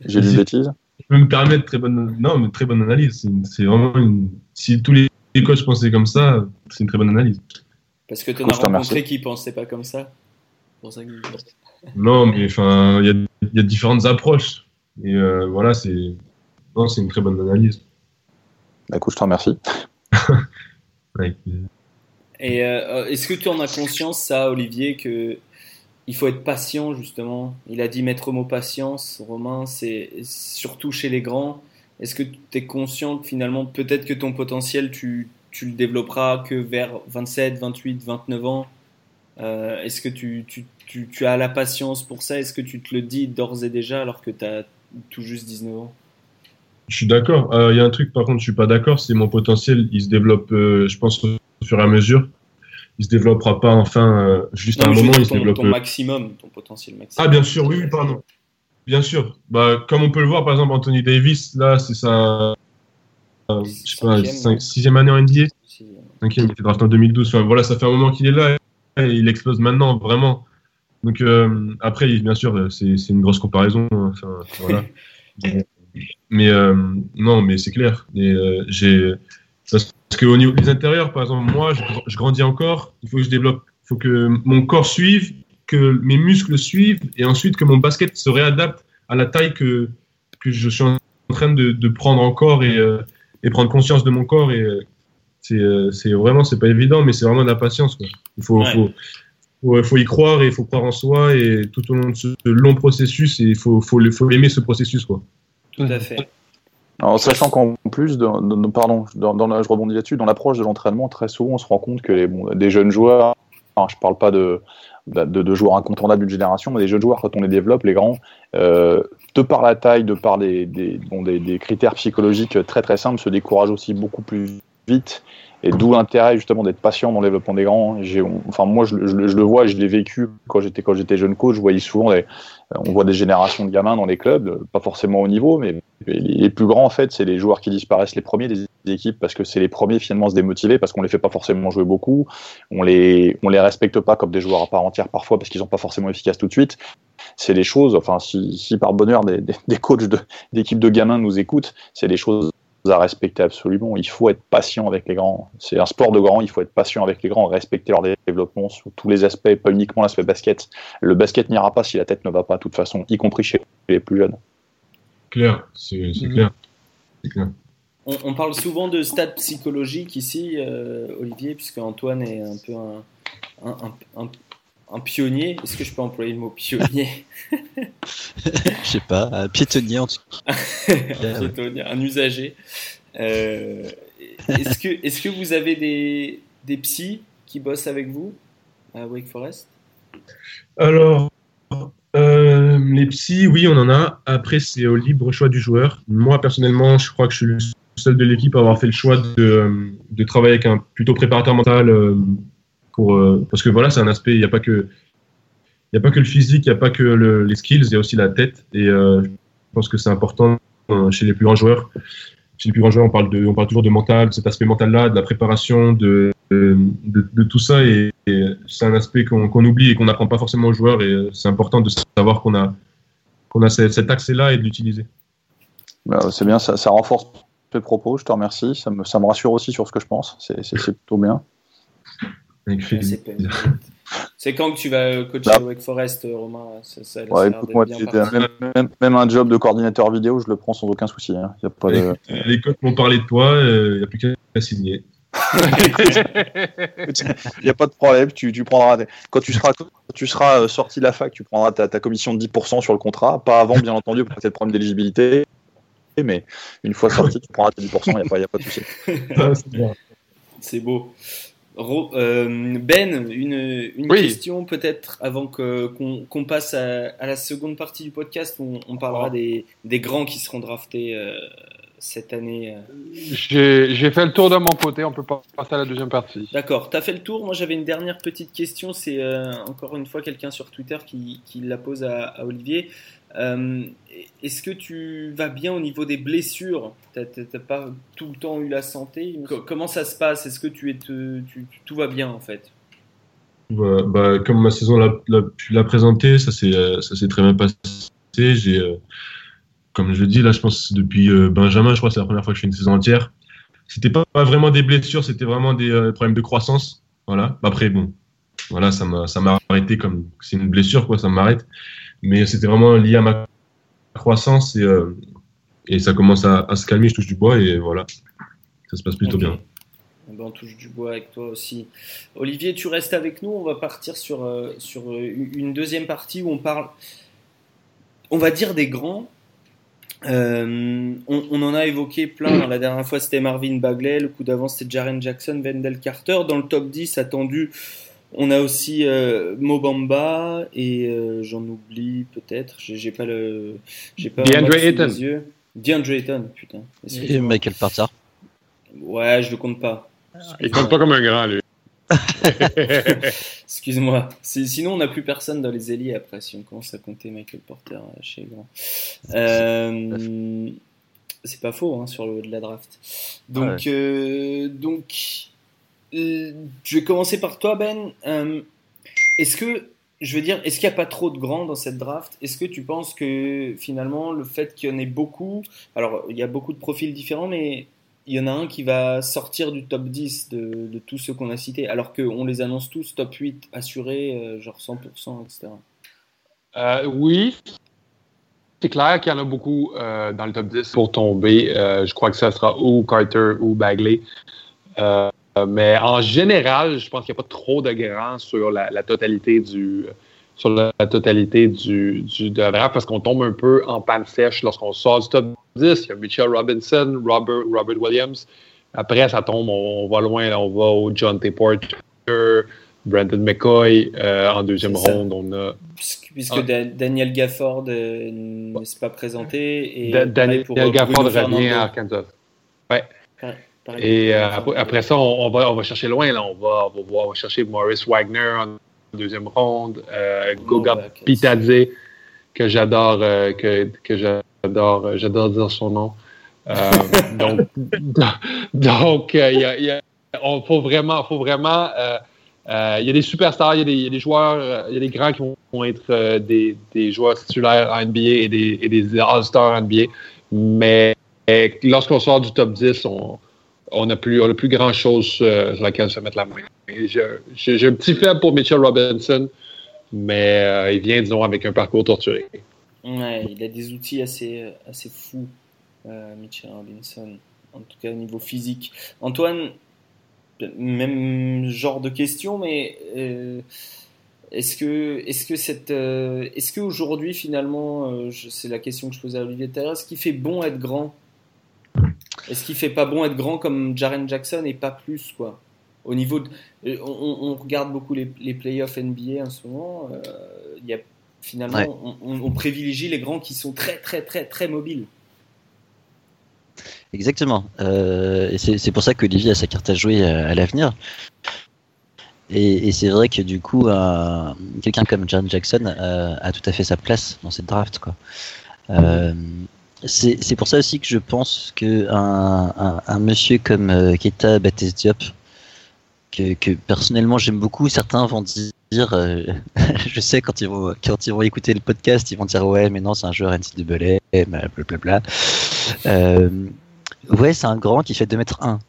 J'ai dit une bêtise Je peux me permettre très bonne, non, mais très bonne analyse. C'est- C'est vraiment une. Si tous les coachs pensaient comme ça, c'est une très bonne analyse. Parce que tu en as je rencontré qui pensaient pas comme ça. C'est pour ça que- Non, mais enfin, il y a, il y a différentes approches. Et euh, voilà, c'est. Non, c'est une très bonne analyse. Bah, écoute, je te remercie. *laughs* Et euh, est-ce que tu en as conscience, ça, Olivier, que il faut être patient, justement? Il a dit maître mot patience, Romain, c'est surtout chez les grands. Est-ce que tu es conscient que finalement, peut-être que ton potentiel, tu, tu le développeras que vers 27, 28, 29 ans? Euh, Est-ce que tu, tu, tu, tu as la patience pour ça? Est-ce que tu te le dis d'ores et déjà alors que tu as tout juste 19 ans? Je suis d'accord. Euh, Il y a un truc, par contre, je suis pas d'accord. C'est mon potentiel. Il se développe, euh, je pense, au fur et à mesure. Il se développera pas enfin euh, juste à un moment. Il se ton, développe. ton maximum, ton potentiel maximum. Ah, bien sûr, oui, pardon. Bien sûr. Bah, comme on peut le voir, par exemple, Anthony Davis, là, c'est sa, je sais pas, Cinquième, cinq- non sixième année en NBA. Si- Cinquième, il était drafté en 2012. Enfin, voilà, ça fait un moment qu'il est là et il explose maintenant, vraiment. Donc, après, bien sûr, c'est une grosse comparaison. hein. Enfin, voilà. *laughs* mais euh, non, mais c'est clair. Et, euh, j'ai parce que au niveau des intérieurs, par exemple, moi, je, je grandis encore. Il faut que je développe. Il faut que mon corps suive, que mes muscles suivent, et ensuite que mon basket se réadapte à la taille que que je suis en train de, de prendre encore et, euh, et prendre conscience de mon corps. Et c'est c'est vraiment, c'est pas évident, mais c'est vraiment de la patience. Quoi. Il faut, Ouais. faut, faut, faut y croire et il faut croire en soi et tout au long de ce long processus, et il faut, faut, faut aimer ce processus. Quoi. Tout à fait. Alors, sachant qu'en plus, dans, dans- pardon, dans, dans la- je rebondis là-dessus, dans l'approche de l'entraînement, très souvent, on se rend compte que les, bon, des jeunes joueurs, enfin, je parle pas de, de, de joueurs incontournables d'une génération, mais des jeunes joueurs, quand on les développe, les grands, euh, de par la taille, de par des, des, bon, des, des critères psychologiques très très simples, se découragent aussi beaucoup plus vite. Et d'où l'intérêt justement d'être patient dans le développement des grands. Enfin moi je, je le- je le vois, je l'ai vécu quand j'étais quand j'étais jeune coach. Je voyais souvent, des- on voit des générations de gamins dans les clubs, pas forcément au niveau, mais les les plus grands, en fait, c'est les joueurs qui disparaissent les premiers des équipes parce que c'est les premiers finalement se démotiver parce qu'on les fait pas forcément jouer beaucoup. On les, on les respecte pas comme des joueurs à part entière parfois parce qu'ils sont pas forcément efficaces tout de suite. C'est les choses, enfin, si, si par bonheur des, des, des coachs de- d'équipes de, gamins nous écoutent, c'est des choses à respecter absolument. Il faut être patient avec les grands. C'est un sport de grands, il faut être patient avec les grands, respecter leur développement sous tous les aspects, pas uniquement l'aspect basket. Le basket n'ira pas si la tête ne va pas, de toute façon, y compris chez les plus jeunes. Clair, c'est c'est Mhm. clair. C'est clair. On, on parle souvent de stats psychologiques ici, euh, Olivier, puisque Antoine est un peu un, un, un- un- pionnier. Est-ce que je peux employer le mot pionnier? Je sais pas, un piétonnier en tout cas. *laughs* un, piétonnier, un usager. Euh, est-ce que, est-ce que vous avez des, des psys qui bossent avec vous à Wake Forest? Alors, euh, les psys, oui, on en a. Après, c'est au libre choix du joueur. Moi, personnellement, je crois que je suis le seul de l'équipe à avoir fait le choix de, euh, de travailler avec un plutôt préparateur mental. euh, euh, parce que voilà, c'est un aspect, il n'y a pas que. Il a pas que le physique, il n'y a pas que le- les skills, il y a aussi la tête. Et euh, je pense que c'est important euh, chez les plus grands joueurs. Chez les plus grands joueurs, on parle, toujours de mental, de cet aspect mental-là, de la préparation, de, tout ça. Et, c'est un aspect qu'on oublie et qu'on n'apprend pas forcément aux joueurs. Et c'est important de savoir qu'on a, qu'on a cet, cet accès-là et de l'utiliser. Bah, c'est bien, ça, renforce tes propos, je te remercie. Ça me, rassure aussi sur ce que je pense. C'est plutôt bien. Avec Ouais, plaisir. c'est, pas- c'est quand que tu vas coacher Bah. à Wake Forest, euh, Romain ça, ça, Ouais, écoute, moi, même, même- même un job de coordinateur vidéo, je le prends sans aucun souci. hein. Y a pas de... Les coachs m'ont parlé de toi, il n'y a plus qu'à signer. *laughs* Il n'y a pas de problème, tu, tu prendras quand tu seras, quand tu seras euh, sorti de la fac, tu prendras ta, ta commission de 10% sur le contrat, pas avant bien entendu pour peut-être problème d'éligibilité, mais une fois sorti, tu prendras tes 10%, il n'y a, pas- y a pas de souci. *laughs* Ah. C'est beau. Euh, ben, une, une Oui. question peut-être avant que, qu'on, qu'on passe à, à la seconde partie du podcast où on, on parlera des, des grands qui seront draftés euh, cette année. euh. J'ai j'ai fait le tour de mon côté, on peut pas passer à la deuxième partie. D'accord, t'as fait le tour. Moi j'avais une dernière petite question. C'est euh, encore une fois quelqu'un sur Twitter qui, qui la pose à, à Olivier. Euh, est-ce que tu vas bien au niveau des blessures? T'as t'as- t'as pas tout le temps eu la santé? Co- Comment ça se passe? Est-ce que tu es te- tu- tout va bien en fait? Bah, bah, comme ma saison l'a, l'a, ça s'est, euh, ça s'est très bien passé. J'ai, euh, comme je le dis, là, je pense depuis Benjamin, je crois que c'est la première fois que je fais une saison entière. C'était pas, pas vraiment des blessures, c'était vraiment des problèmes de croissance. Voilà. Après, bon, voilà, ça m'a, ça m'a arrêté comme c'est une blessure, quoi, ça m'arrête. Mais c'était vraiment lié à ma croissance et, et ça commence à, à, se calmer, je touche du bois et voilà, ça se passe plutôt bien. Eh ben, on touche du bois avec toi aussi. Olivier, tu restes avec nous. On va partir sur, euh, sur euh, une deuxième partie où on parle, on va dire des grands. Euh, on, en a évoqué plein. La dernière fois, c'était Marvin Bagley. Le coup d'avant, c'était Jaren Jackson, Wendell Carter. Dans le top 10 attendu, on a aussi Mobamba et j'en oublie peut-être. J'ai pas le. J'ai pas DeAndre Ayton. DeAndre Ayton, putain. Et Michael Porter. Ouais, je le compte pas. Il compte pas comme un grand, lui. *laughs* Excuse-moi. Sinon, on n'a plus personne dans les ailiers après, si on commence à compter Michael Porter euh, chez Grand. Euh, c'est pas faux hein, sur le haut de la draft. Donc, euh, donc je vais commencer par toi, Ben. est-ce que, je veux dire, est-ce qu'il n'y a pas trop de grands dans cette draft? Est-ce que tu penses que finalement, le fait qu'il y en ait beaucoup, alors il y a beaucoup de profils différents, mais il y en a un qui va sortir du top 10 de, tous ceux qu'on a cités, alors qu'on les annonce tous top 8 assurés, euh, genre 100%, etc. Euh, oui, c'est clair qu'il y en a beaucoup euh, dans le top 10 pour tomber. je crois que ça sera ou Carter ou Bagley. Mais en général, je pense qu'il n'y a pas trop de grands sur la, totalité du sur la, totalité du, du de draft parce qu'on tombe un peu en panne sèche lorsqu'on sort du top 10, il y a Mitchell Robinson, Robert, Robert Williams. Après, ça tombe, on, va loin, on va au John T. Porter, Brandon McCoy euh, en deuxième ronde. On a, puisque, ah. Daniel Gafford euh, ne s'est pas présenté. Et Daniel Gafford revient à Arkansas. Ouais. Et euh, après, ça, on, va, on va chercher loin. Là. On, va, on, va on va chercher Maurice Wagner en deuxième ronde, Goga Pitadze, que j'adore, que, que j'adore J'adore, euh, j'adore dire son nom. Euh, *laughs* donc, donc, euh, il y a, on, faut vraiment, faut vraiment. il y a des superstars, il y a y a des joueurs, il y a des grands qui vont, être des, des, joueurs titulaires en NBA et des, et des All-Stars en NBA. Mais lorsqu'on sort du top 10, on, on n'a plus, plus grand chose sur laquelle se mettre la main. J'ai un petit faible pour Mitchell Robinson, mais il vient, disons, avec un parcours torturé. Il a des outils assez, assez fous, euh, Mitchell Robinson, en tout cas au niveau physique. Antoine, même genre de question, mais euh, est-ce que, est-ce que euh, qu'aujourd'hui finalement, euh, c'est la question que je posais à Olivier tout est-ce qu'il fait bon être grand? Est-ce qu'il fait pas bon être grand comme Jaren Jackson et pas plus quoi? Au niveau, de, on, on, regarde beaucoup les, les playoffs NBA en ce moment. Il y a Finalement, on, privilégie les grands qui sont très, très, très, très mobiles. Exactement. Euh, et c'est pour ça qu'Olivier a sa carte à jouer à, l'avenir. Et, c'est vrai que du coup, quelqu'un comme John Jackson a tout à fait sa place dans cette draft. Quoi. Euh, c'est pour ça aussi que je pense qu'un un, monsieur comme euh, Keita Diop, que, que personnellement j'aime beaucoup, certains vont dire euh, *laughs* je sais quand ils vont quand ils vont écouter le podcast, ils vont dire ouais mais non c'est un joueur NCAA, blablabla. Euh, ouais c'est un grand qui fait 2 mètres 1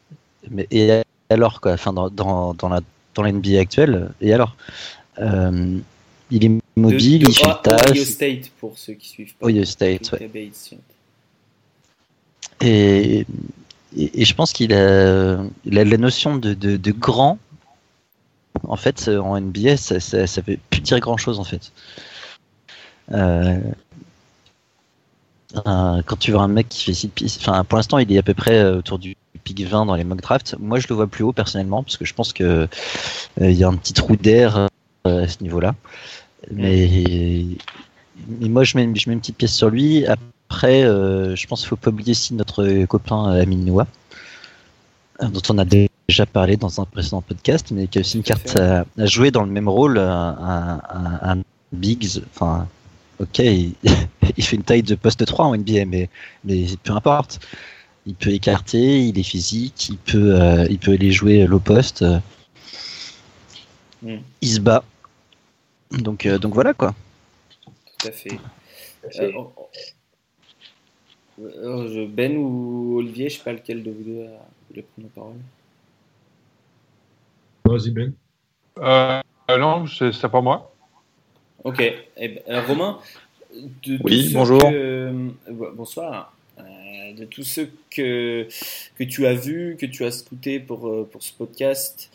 mais et alors quoi, enfin dans, dans, dans la dans l'NBA actuelle et alors euh, il est mobile, il fait le tâche. Ohio State pour ceux qui suivent. Pas. Ohio State, ouais. Et, je pense qu'il a, la notion de, grand en fait, euh, en NBA, ça, ça, ça veut plus dire grand chose en fait. Euh, quand tu vois un mec qui fait 6 pistes, enfin pour l'instant il est à peu près euh, autour du pick 20 dans les mock drafts. Moi je le vois plus haut personnellement parce que je pense que il y a un petit trou d'air à ce niveau-là. Mais, moi je mets, une petite pièce sur lui. Je pense qu'il faut pas oublier aussi notre copain Amin Noah, dont on a déjà parlé dans un précédent podcast, mais qui a aussi une carte à, jouer dans le même rôle, un, Biggs. Enfin, ok, *laughs* il, fait une taille de poste 3 en NBA, mais, mais peu importe. Il peut écarter, il est physique, il peut, euh, il peut aller jouer low poste. Hmm. Il se bat. Donc, euh, donc voilà quoi. Tout à fait. Euh, Euh, ben ou Olivier, je sais pas lequel de vous deux a voulu prendre la parole. Vas-y, Ben. Euh, non, c'est pas moi. Ok. Eh ben, euh, Romain, de tous Oui, ceux bonjour. que- euh, bonsoir. Euh, de tous ceux que, que tu as vus, que tu as scoutés pour, euh, pour ce podcast,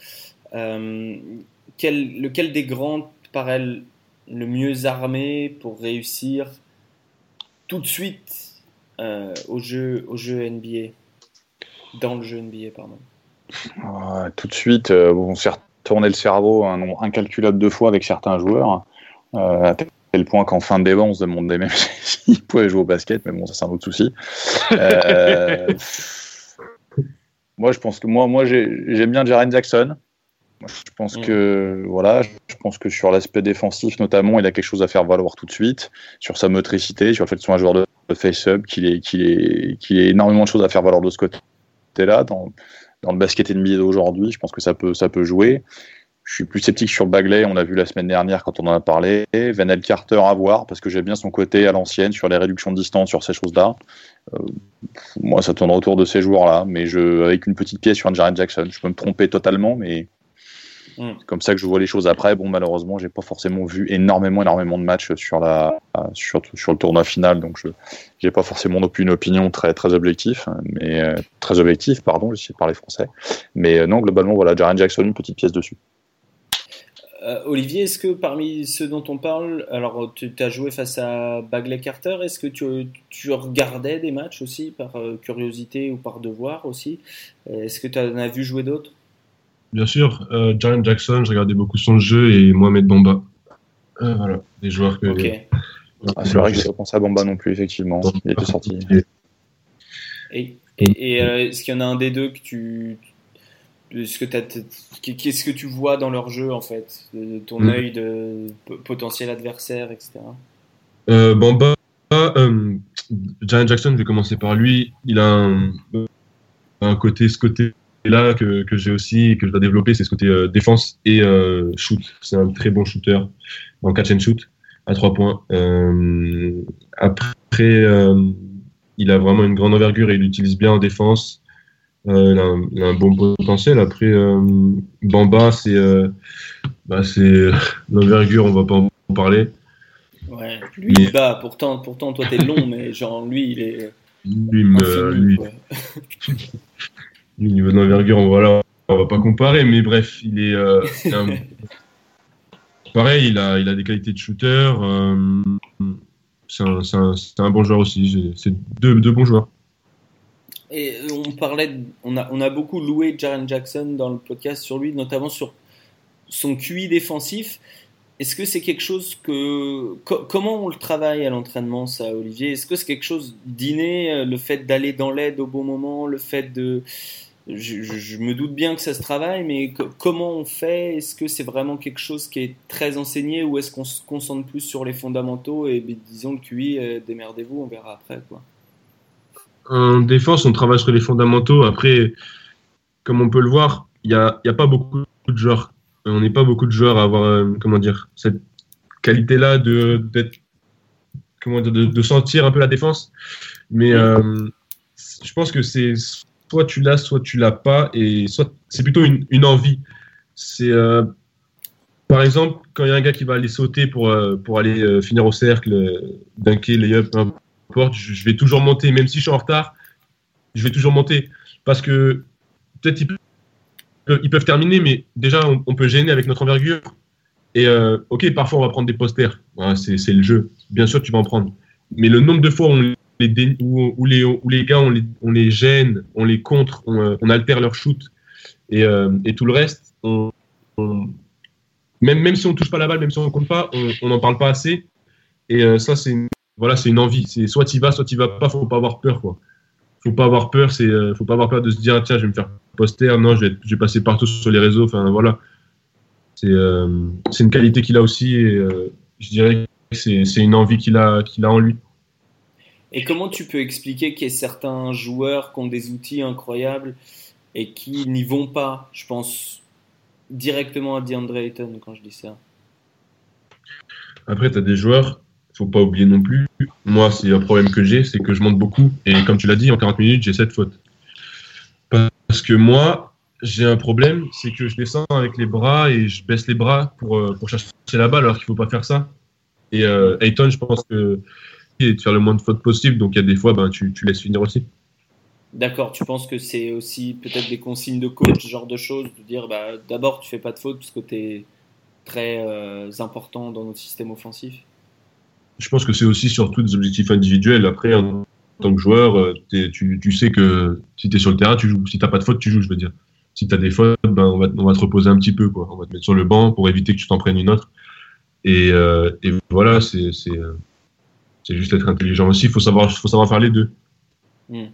euh, quel, lequel des grands te paraît le mieux armé pour réussir tout de suite euh, au, jeu, au jeu NBA Dans le jeu NBA, pardon. Euh, tout de suite, euh, on s'est retourné le cerveau un nombre incalculable de fois avec certains joueurs, euh, à tel point qu'en fin de débat, on se demandait même *laughs* s'ils pouvaient jouer au basket, mais bon, ça c'est un autre souci. Euh, *laughs* moi, je pense que moi, moi j'ai- j'aime bien Jaren Jackson. Je pense Mm. que voilà, je pense que sur l'aspect défensif notamment, il a quelque chose à faire valoir tout de suite sur sa motricité, sur le fait que ce soit un joueur de, face-up, qu'il ait, qu'il ait, qu'il ait énormément de choses à faire valoir de ce côté-là. Dans, dans le basket NBA d'aujourd'hui, je pense que ça peut, ça peut jouer. Je suis plus sceptique sur Bagley, on l'a vu la semaine dernière quand on en a parlé. Venel Carter à voir, parce que j'aime bien son côté à l'ancienne, sur les réductions de distance, sur ces choses-là. Euh, moi, ça tourne autour de ces joueurs-là, mais je, avec une petite pièce sur un Jaren Jackson. Je peux me tromper totalement, mais Mm. c'est comme ça que je vois les choses après. Bon, malheureusement, j'ai pas forcément vu énormément, énormément de matchs sur, la, sur, sur le tournoi final, donc je j'ai pas forcément non plus une opinion très, très objective, mais euh, très objective, pardon, j'essaie de parler français. Mais euh, non, globalement, voilà, Jaren Jackson, une petite pièce dessus. Euh, Olivier, est-ce que parmi ceux dont on parle, alors tu as joué face à Bagley Carter, est-ce que tu, tu regardais des matchs aussi par curiosité ou par devoir aussi? Est-ce que tu en as vu jouer d'autres? Bien sûr, euh, Jaren Jackson, je regardais beaucoup son jeu et Mohamed Bamba. Euh, voilà, des joueurs que. Ok. Ah, c'est vrai que j'ai pas pensé à Bamba non plus, effectivement. Il était sorti. Et, et, et, euh, est-ce qu'il y en a un des deux que tu. Est-ce que Qu'est-ce que tu vois dans leur jeu en fait de ton Mm. œil de potentiel adversaire, etc. Euh, Bamba, euh, Jaren Jackson, je vais commencer par lui. Il a un, un côté, ce côté-là que, que j'ai aussi et que je dois développer, c'est ce côté euh, défense et euh, shoot. C'est un très bon shooter en catch and shoot à trois points. Euh, après, il a vraiment une grande envergure et il l'utilise bien en défense. Il, a un, il a un bon potentiel. Après, Bamba, c'est bah, l'envergure, on va pas en parler. Ouais, lui il bat, pourtant, pourtant toi t'es long, mais genre lui il est. Lui, me- infini, lui, *laughs* Au niveau de l'envergure, on, voilà, on va pas comparer, mais bref, il est. euh, un- *laughs* Pareil, il a, il a des qualités de shooter. euh, c'est un, bon joueur aussi. C'est deux, deux bons joueurs. Et on parlait, de- on a, on a beaucoup loué Jaren Jackson dans le podcast sur lui, notamment sur son QI défensif. Est-ce que c'est quelque chose que. co- comment on le travaille à l'entraînement, ça, Olivier? Est-ce que c'est quelque chose d'inné, euh, le fait d'aller dans l'aide au bon moment, le fait de. Je, me doute bien que ça se travaille, mais co- comment on fait? Est-ce que c'est vraiment quelque chose qui est très enseigné ou est-ce qu'on se concentre plus sur les fondamentaux et ben, disons le QI, euh, démerdez-vous, on verra après, quoi. En défense, on travaille sur les fondamentaux. Après, comme on peut le voir, il n'y a, y a pas beaucoup de joueurs. On n'est pas beaucoup de joueurs à avoir, euh, comment dire, cette qualité-là de, d'être- comment dire, de, de sentir un peu la défense. Mais euh, je pense que c'est soit tu l'as, soit tu l'as pas, et soit c'est plutôt une, envie. C'est euh, par exemple quand il y a un gars qui va aller sauter pour euh, pour aller euh, finir au cercle, dunker, layup, peu importe, je, vais toujours monter, même si je suis en retard, je vais toujours monter parce que peut-être ils, peuvent- terminer, mais déjà on, peut gêner avec notre envergure. Et ok, parfois on va prendre des posters, c'est le jeu. Bien sûr, tu vas en prendre. Mais le nombre de fois où, on les où, les, où les gars, on les, on les gêne, on les contre, on, euh, altère leur shoot et, euh, et tout le reste, on, même, même si on touche pas la balle, même si on compte pas, on n'en parle pas assez. Et euh, ça, c'est une, voilà, une envie. C'est soit tu vas, soit tu vas pas. Faut pas avoir peur, quoi. Faut pas avoir peur. C'est, euh, faut pas avoir peur de se dire ah, tiens, je vais me faire poster. Non, je vais, passer partout sur les réseaux. Enfin voilà. C'est, une qualité qu'il a aussi. Et, je dirais que c'est, c'est une envie qu'il a, qu'il a en lui. Et comment tu peux expliquer qu'il y ait certains joueurs qui ont des outils incroyables et qui n'y vont pas? Je pense directement à DeAndre Ayton quand je dis ça. Après, tu as des joueurs, faut pas oublier non plus. Moi, c'est un problème que j'ai, c'est que je monte beaucoup. Et comme tu l'as dit, en 40 minutes, j'ai 7 fautes. Parce que moi, j'ai un problème, c'est que je descends avec les bras et je baisse les bras pour, euh, pour chercher la balle, alors qu'il faut pas faire ça. Et euh, Ayton, je pense que de faire le moins de fautes possible, donc il y a des fois, ben, tu, tu laisses finir aussi. D'accord, tu penses que c'est aussi peut-être des consignes de coach, ce genre de choses, de dire bah, d'abord tu fais pas de fautes parce que tu es très euh, important dans notre système offensif? Je pense que c'est aussi surtout des objectifs individuels. Après, en tant que joueur, euh, tu, tu, sais que si tu es sur le terrain, tu joues. Si tu pas de fautes, tu joues, je veux dire. Si tu as des fautes, ben, on, va, on va te reposer un petit peu. Quoi. On va te mettre sur le banc pour éviter que tu t'en prennes une autre. Et, euh, et voilà, c'est juste être intelligent aussi. Il faut savoir, faut savoir faire les deux. Hmm.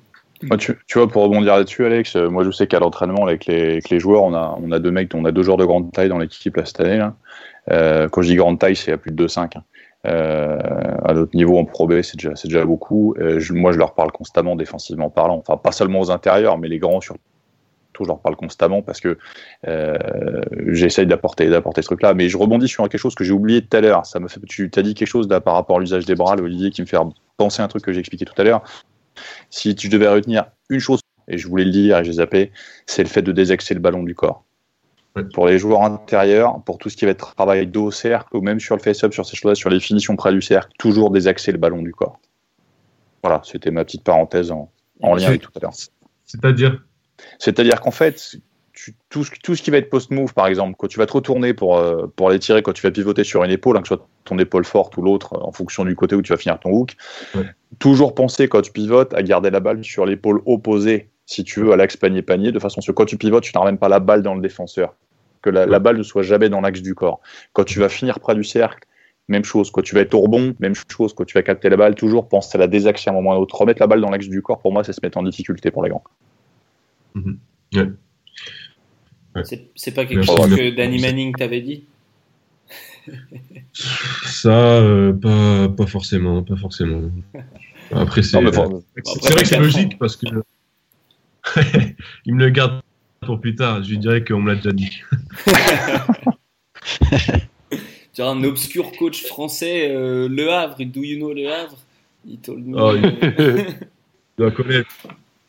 Moi, tu, tu, vois, pour rebondir là-dessus, Alex, euh, moi je sais qu'à l'entraînement avec les, avec les, joueurs, on a, on a deux mecs, on a deux joueurs de grande taille dans l'équipe cette année. Là. Euh, quand je dis grande taille, c'est à plus de 2-5. Hein. Euh, à notre niveau en Pro B, c'est déjà, déjà beaucoup. Euh, je, moi, je leur parle constamment défensivement parlant. Enfin, pas seulement aux intérieurs, mais les grands surtout. Je leur parle constamment parce que euh, j'essaye d'apporter d'apporter ce truc-là. Mais je rebondis sur quelque chose que j'ai oublié tout à l'heure. Ça me fait, tu as dit quelque chose là par rapport à l'usage des bras, Olivier, qui me fait penser à un truc que j'ai expliqué tout à l'heure. Si tu devais retenir une chose, et je voulais le dire et j'ai zappé, c'est le fait de désaxer le ballon du corps. Pour les joueurs intérieurs, pour tout ce qui va être travail dos au cercle, ou même sur le face-up, sur ces choses-là, sur les finitions près du cercle, toujours désaxer le ballon du corps. Voilà, c'était ma petite parenthèse en, en lien avec tout à l'heure. C'est-à-dire C'est-à-dire qu'en fait, tu, tout, tout, ce qui va être post-move, par exemple, quand tu vas te retourner pour, euh, pour aller tirer, quand tu vas pivoter sur une épaule, hein, que ce soit ton épaule forte ou l'autre, en fonction du côté où tu vas finir ton hook, ouais. toujours penser quand tu pivotes à garder la balle sur l'épaule opposée, si tu veux, à l'axe panier-panier, de façon à ce que quand tu pivotes, tu même pas la balle dans le défenseur, que la, ouais. la balle ne soit jamais dans l'axe du corps. Quand tu vas finir près du cercle, même chose. Quand tu vas être au rebond, même chose. Quand tu vas capter la balle, toujours pense à la désaxer à un moment ou à un autre. Remettre la balle dans l'axe du corps, pour moi, c'est se mettre en difficulté pour les grands. Mm -hmm. ouais. Ouais. C'est pas quelque chose que Danny Manning t'avait dit? *laughs* Ça, euh, pas, pas forcément, pas forcément. Après, c'est vrai que c'est logique parce que *laughs* il me le garde pour plus tard. Je lui dirais qu'on me l'a déjà dit. *laughs* tu as un obscur coach français, euh, Le Havre, do you know Le Havre? Il, me... oh, il... il doit connaître.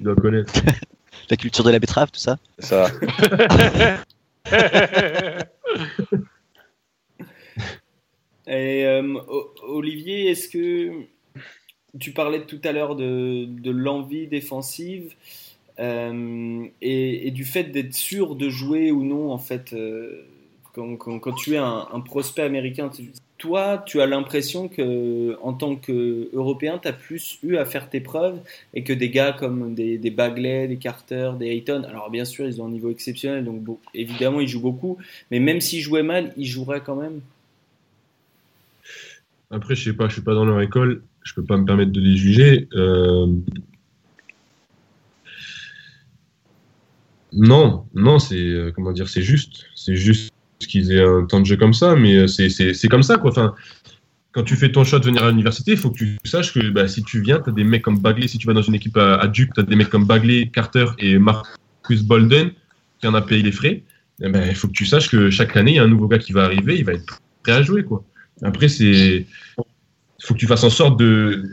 Il doit connaître la culture de la betterave, tout ça. Ça. *laughs* Et euh, Olivier, est-ce que tu parlais tout à l'heure de, de l'envie défensive euh, et, et, du fait d'être sûr de jouer ou non en fait euh, quand, quand, quand, tu es un, un prospect américain toi, tu as l'impression que, en tant qu'Européen, tu as plus eu à faire tes preuves et que des gars comme des, Bagley, des Carter, des Hayton, alors bien sûr, ils ont un niveau exceptionnel, donc évidemment, ils jouent beaucoup, mais même s'ils jouaient mal, ils joueraient quand même. Après, je sais pas, je suis pas dans leur école, je peux pas me permettre de les juger. Euh... Non, non, c'est euh, comment dire, c'est juste, c'est juste qu'ils aient un temps de jeu comme ça, mais c'est comme ça, quoi. Enfin, quand tu fais ton choix de venir à l'université, il faut que tu saches que bah, si tu viens, tu as des mecs comme Bagley, si tu vas dans une équipe à, Duke, tu as des mecs comme Bagley, Carter et Marcus Bolden qui en a payé les frais. Eh ben, il faut que tu saches que chaque année, il y a un nouveau gars qui va arriver, il va être prêt à jouer. Quoi. Après, c'est faut que tu fasses en sorte de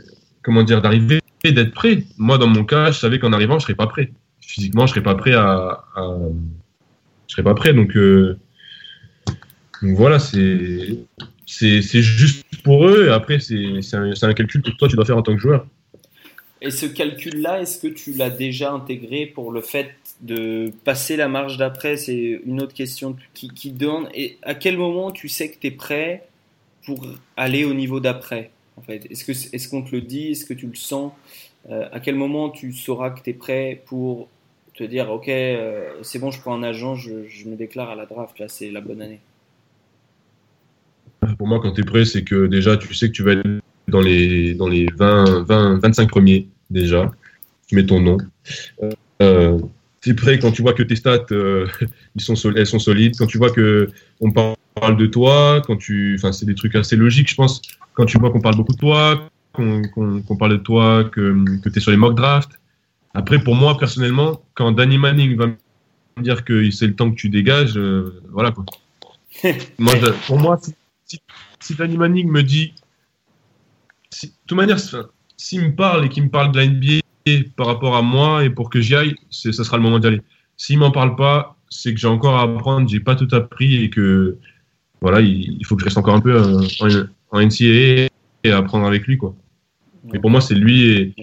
comment dire d'arriver et d'être prêt. Moi, dans mon cas, je savais qu'en arrivant, je serais pas prêt. Physiquement, je serais pas prêt à, à... je serais pas prêt. Donc, euh... donc voilà, c'est juste pour eux. Et après, c'est un, un calcul que toi, tu dois faire en tant que joueur. Et ce calcul-là, est-ce que tu l'as déjà intégré pour le fait de passer la marge d'après? C'est une autre question qui, donne. Et à quel moment tu sais que tu es prêt pour aller au niveau d'après en fait? Est-ce qu'on est te le dit? Est-ce que tu le sens? Euh, À quel moment tu sauras que tu es prêt pour te dire Ok, euh, c'est bon, je prends un agent, je, je, me déclare à la draft, là, c'est la bonne année? Pour moi, quand tu es prêt, c'est que déjà, tu sais que tu vas être dans les, dans les 20, 20, 25 premiers, déjà. Tu mets ton nom. Euh, tu es prêt quand tu vois que tes stats, euh, *laughs* ils sont elles sont solides. Quand tu vois que on parle de toi, quand tu, enfin, c'est des trucs assez logiques, je pense. Quand tu vois qu'on parle beaucoup de toi, qu'on qu qu parle de toi, que, que tu es sur les mock drafts. Après, pour moi, personnellement, quand Danny Manning va me dire que c'est le temps que tu dégages, euh, voilà quoi. *laughs* moi, pour moi, si, si, Danny Manning me dit si, de toute manière, si- s'il me parle et qu'il me parle de la NBA par rapport à moi et pour que j'y aille, c'est, ça sera le moment d'y aller. S'il m'en parle pas, c'est que j'ai encore à apprendre, j'ai pas tout appris et que voilà, il, il faut que je reste encore un peu euh, en, en NCAA et apprendre avec lui, quoi. Mais pour moi, c'est lui et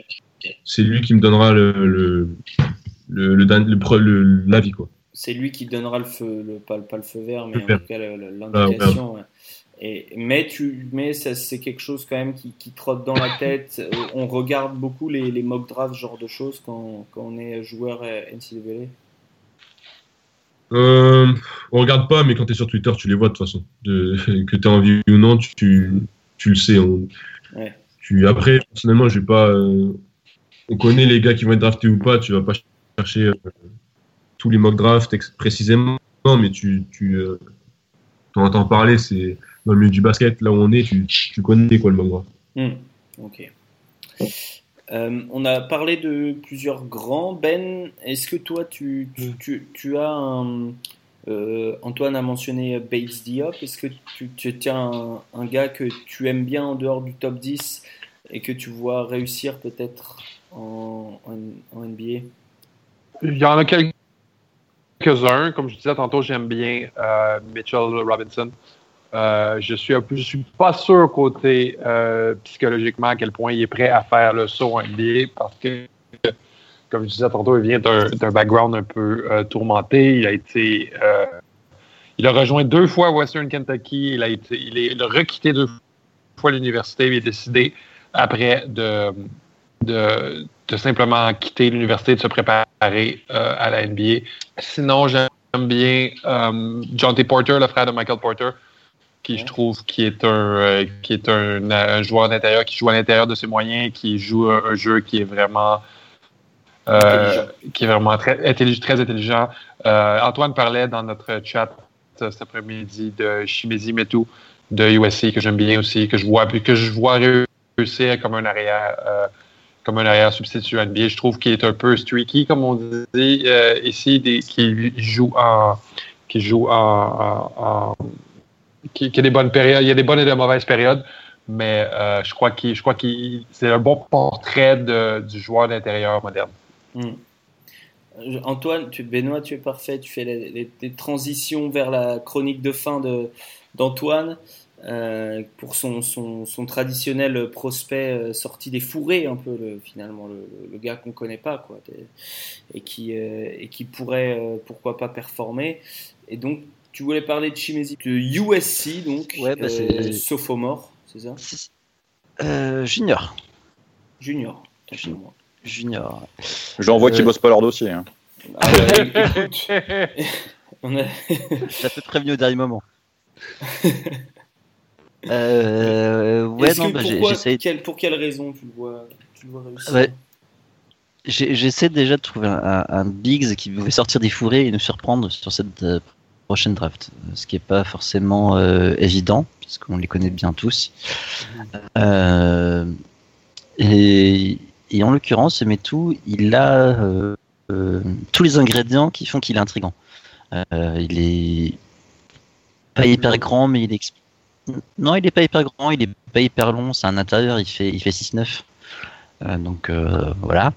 c'est lui qui me donnera le, le, le, le, le l'avis, quoi. C'est lui qui donnera le feu, le, pas, pas le feu vert, mais en tout cas le- l'indication. ouais. Et, mais tu, mais ça, c'est quelque chose quand même qui, qui trotte dans la tête. *laughs* On regarde beaucoup les, les mock drafts, ce genre de choses, quand, quand on est joueur NCAA. Euh, on regarde pas, mais quand tu es sur Twitter, tu les vois de toute façon. De, *laughs* que tu as envie ou non, tu, tu, tu le sais. On- Ouais. tu, après, personnellement, je vais pas. euh, on connaît les gars qui vont être draftés ou pas. Tu vas pas chercher euh, tous les mock drafts précisément, mais tu, tu euh, t'en entends parler. C'est dans le milieu du basket, là où on est, tu, tu connais quoi le draft. Hmm, Ok. Euh, on a parlé de plusieurs grands. Ben, est-ce que toi, tu, tu, tu, tu as un. euh, Antoine a mentionné Bates Diop. Est-ce que tu, tu tu as un, un gars que tu aimes bien en dehors du top 10 et que tu vois réussir peut-être en, en, en NBA Il y en a quelques-uns. Comme je disais tantôt, j'aime bien euh, Mitchell Robinson. Euh, je suis suis pas sûr côté euh, psychologiquement à quel point il est prêt à faire le saut NBA parce que, comme je disais tantôt, il vient d'un background un peu euh, tourmenté. Il a été, il a rejoint deux fois Western Kentucky. Il a été, il, a requitté deux fois l'université. Il a décidé après de, de, simplement quitter l'université, de se préparer à la NBA. Sinon, j'aime bien John T. Porter, le frère de Michael Porter, qui je trouve qui est un euh, qui est un, un joueur d'intérieur qui joue à l'intérieur de ses moyens, qui joue un, un jeu qui est vraiment euh, qui est vraiment très intelligent. Très intelligent. Euh, Antoine parlait dans notre chat euh, cet après-midi de Shimezi Metu de USC que j'aime bien aussi, que je vois que je vois réussir comme un arrière euh, comme un arrière substitut NBA. Je trouve qu'il est un peu streaky, comme on dit euh, ici, des, qui joue en qui joue en, en- en- qui, qui a des bonnes périodes. Il y a des bonnes et des mauvaises périodes, mais euh, je crois qu'il je crois qu'il c'est un bon portrait du joueur d'intérieur moderne. Hmm. Euh, Antoine, tu, Benoît, tu es parfait. Tu fais les, transitions vers la chronique de fin de- d'Antoine euh, pour son, son, son traditionnel prospect sorti des fourrés, un peu le- finalement le, gars qu'on connaît pas, quoi, et qui et qui pourrait pourquoi pas performer. Et donc, tu voulais parler de Chimezi de USC, donc Ouais, bah, c'est- euh, sophomore, c'est ça, euh, junior. junior. Junior. J'en vois qui Euh, bossent pas leur dossier. hein. Ah ouais, *laughs* écoute, *laughs* on a- T'as fait prévenu au dernier moment. *laughs* Euh, ouais, non, que bah, j'ai- pourquoi- j'essaie quelle- pour quelle raison tu le vois, tu le vois réussir? Ouais. j'ai- j'essaie déjà de trouver un, un, un Biggs qui pouvait sortir des fourrés et nous surprendre sur cette euh, prochaine draft. Ce qui n'est pas forcément euh, évident, puisqu'on les connaît bien tous. Euh, et, et en l'occurrence, Metou, il a euh, euh, tous les ingrédients qui font qu'il est intrigant. Euh, il est pas hyper grand, mais il est. Non, il est pas hyper grand, il est pas hyper long. C'est un intérieur, il fait, il fait 6-9. Euh, donc euh, voilà.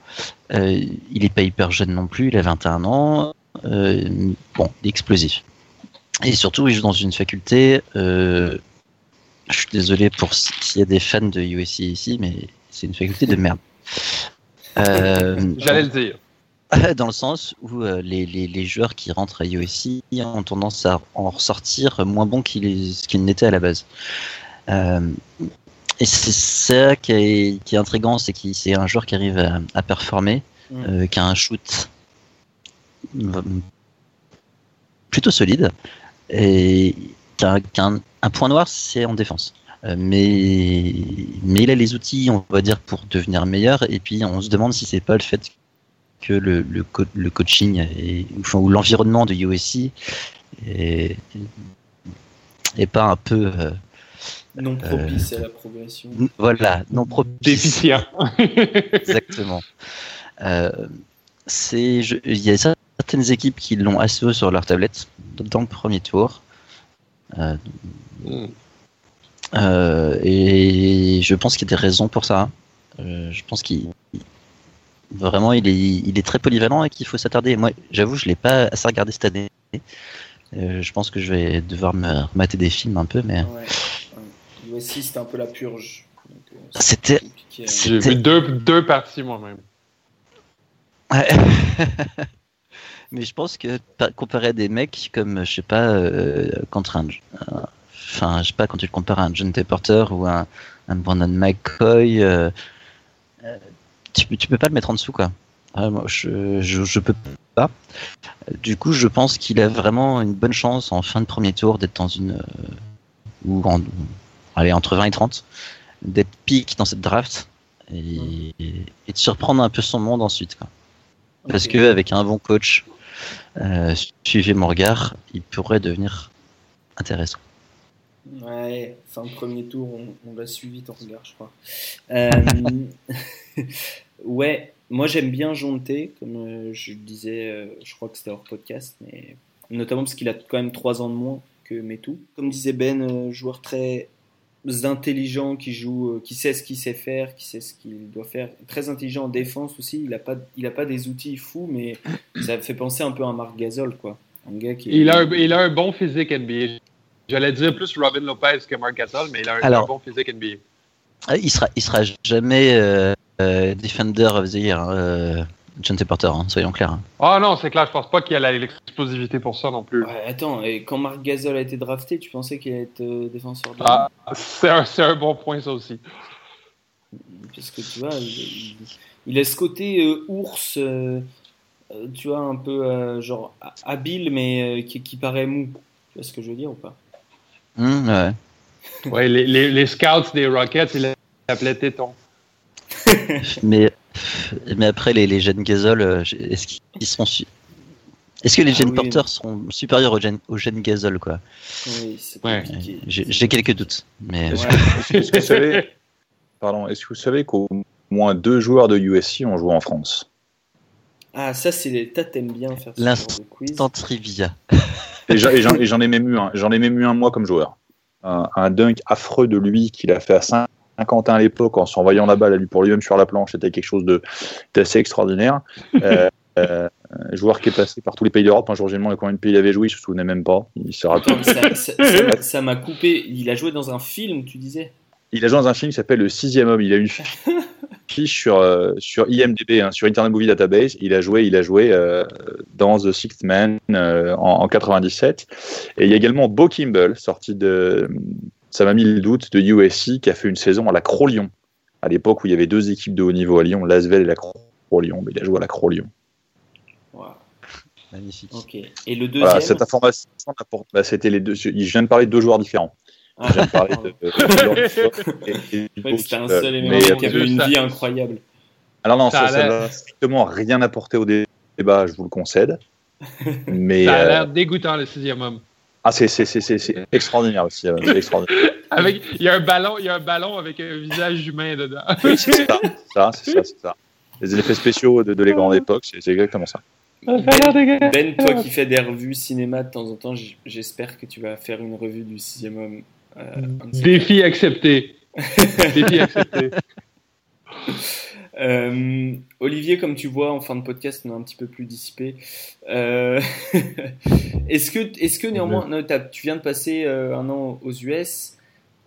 Euh, il est pas hyper jeune non plus, il a 21 ans. Euh, bon, il est explosif. Et surtout, il joue dans une faculté. euh, je suis désolé pour s'il y a des fans de USC ici, mais c'est une faculté de merde. Euh, J'allais le dire. *laughs* dans le sens où euh, les, les, les joueurs qui rentrent à USC ont tendance à en ressortir moins bons qu'ils qu'ils n'étaient à la base. Euh, et c'est ça qui est, qui est intriguant, c'est que c'est un joueur qui arrive à, à performer, Mm. euh, qui a un shoot plutôt solide, et un, un point noir, c'est en défense. Euh, mais, mais il a les outils, on va dire, pour devenir meilleur, et puis on se demande si c'est pas le fait que le, le, co- le coaching et, enfin, ou l'environnement de USC est, est pas un peu euh, non propice à la progression. voilà non propice Déficient. *laughs* *laughs* exactement Euh, c'est il y a certaines équipes qui l'ont assez haut sur leur tablette dans le premier tour Euh, Euh, et je pense qu'il y a des raisons pour ça. Euh, je pense qu'il vraiment il est, il est très polyvalent et qu'il faut s'attarder. Moi, j'avoue, je l'ai pas assez regardé cette année. Euh, je pense que je vais devoir me remater des films un peu, mais ouais. USC c'était un peu la purge. euh, C'était- hein. c'est- J'ai vu deux, deux parties moi-même. Ouais. *laughs* Mais je pense que par- comparé à des mecs comme, je sais pas, euh, contre un, euh, je sais pas, quand tu le compares à un John T. Porter ou un, un Brandon McCoy, euh, euh, tu, peux- tu peux pas le mettre en dessous, quoi. Ah, moi, je, je, je peux pas. Du coup, je pense qu'il a vraiment une bonne chance en fin de premier tour d'être dans une, euh, ou en, allez, entre 20 et 30, d'être pique dans cette draft et, et de surprendre un peu son monde ensuite, quoi. Parce Ok. que avec un bon coach, euh, suivez mon regard, il pourrait devenir intéressant. Ouais, fin de premier tour, on, on l'a suivi ton regard, je crois. *laughs* Euh, ouais, moi j'aime bien Jonté, comme euh, je le disais, euh, je crois que c'était hors podcast, mais notamment parce qu'il a quand même 3 ans de moins que Metou. Comme disait Ben, joueur très intelligent qui joue, euh, qui sait ce qu'il sait faire, qui sait ce qu'il doit faire. Très intelligent en défense aussi, il a pas, il a pas des outils fous, mais ça fait penser un peu à Marc Gasol, quoi. Un gars qui Il a, un, il a un bon physique NBA. J'allais dire plus Robin Lopez que Mark Gasol, mais il a un, Alors. un bon physique NBA. Ah, Il sera, il sera jamais euh, euh, Defender of the Year, hein, euh, John T. Porter, hein, soyons clairs. Ah non, c'est clair, je pense pas qu'il y a l'explosivité pour ça non plus. Ouais, attends, et quand Marc Gasol a été drafté, tu pensais qu'il allait être euh, défenseur de Ah, c'est un, c'est un bon point, ça aussi. Parce que tu vois, il, il- a ce côté euh, ours, euh, tu vois, un peu euh, genre ha- habile, mais euh, qui, qui paraît mou. Tu vois ce que je veux dire ou pas? Hum, ouais. Ouais, les, les, les scouts des Rockets, ils l'appelaient Téton. mais, mais après, les, les jeunes Gasol, euh, est-ce qu'ils seront su- Est-ce que les Ah jeunes oui. Porter seront supérieurs aux jeunes, aux quoi? Oui, c'est Ouais. compliqué. J'ai quelques doutes. Mais Est-ce Ouais. que, est-ce que vous savez, *laughs* pardon, est-ce que vous savez qu'au moins deux joueurs de USC ont joué en France? Ah, ça, c'est les. Toi, t'aimes bien faire ce L'instant genre de quiz. sans trivia. Et j'en, ai même eu un. J'en ai même eu un moi comme joueur. Un, un dunk affreux de lui qu'il a fait à Saint-Quentin à l'époque en s'envoyant la balle à lui pour lui-même sur la planche. C'était quelque chose d'assez extraordinaire. *laughs* Euh, euh, un joueur qui est passé par tous les pays d'Europe. Un jour, j'ai demandé combien de pays il avait joué. Il se souvenait même pas. Il *laughs* ça- m'a coupé. Il a joué dans un film, tu disais? Il a joué dans un film qui s'appelle Le Sixième Homme. Il a une *laughs* fiche sur, euh, sur IMDb, hein, sur Internet Movie Database. Il a joué, il a joué euh, dans The Sixth Man euh, en, en 97. Et il y a également Bo Kimble, sorti de, ça m'a mis le doute, de USC, qui a fait une saison à la Cro-Lyon. À l'époque où il y avait deux équipes de haut niveau à Lyon, l'Asvel et la Cro-Lyon. Mais il a joué à la Cro-Lyon. Waouh, Magnifique. Ok. Et le deuxième Voilà, cette information, bah, c'était les deux. Je viens de parler de deux joueurs différents. Ah, Je viens de parler de. *laughs* que c'était un seul et même qui avait euh, une vie incroyable. Alors non, Ça n'a strictement rien apporté au dé- débat, je vous le concède. *laughs* Mais Ça a euh, l'air dégoûtant, le sixième homme. Ah, c'est c'est- c'est- c'est- c'est extraordinaire aussi. euh, c'est extraordinaire. *laughs* Avec, il y a un ballon, il y a un ballon avec un visage humain dedans. Oui, c'est ça, c'est ça, c'est ça, c'est ça. Les effets spéciaux de, de les grandes époques, c'est c'est exactement ça. Ben, toi qui fais des revues cinéma de temps en temps, j'espère que tu vas faire une revue du sixième homme. euh, *laughs* Défi accepté. Défi *laughs* accepté. Euh, Olivier, comme tu vois, en fin de podcast, on est un petit peu plus dissipé. Euh, *laughs* est-ce que, est-ce que néanmoins, non, tu viens de passer euh, un an aux US,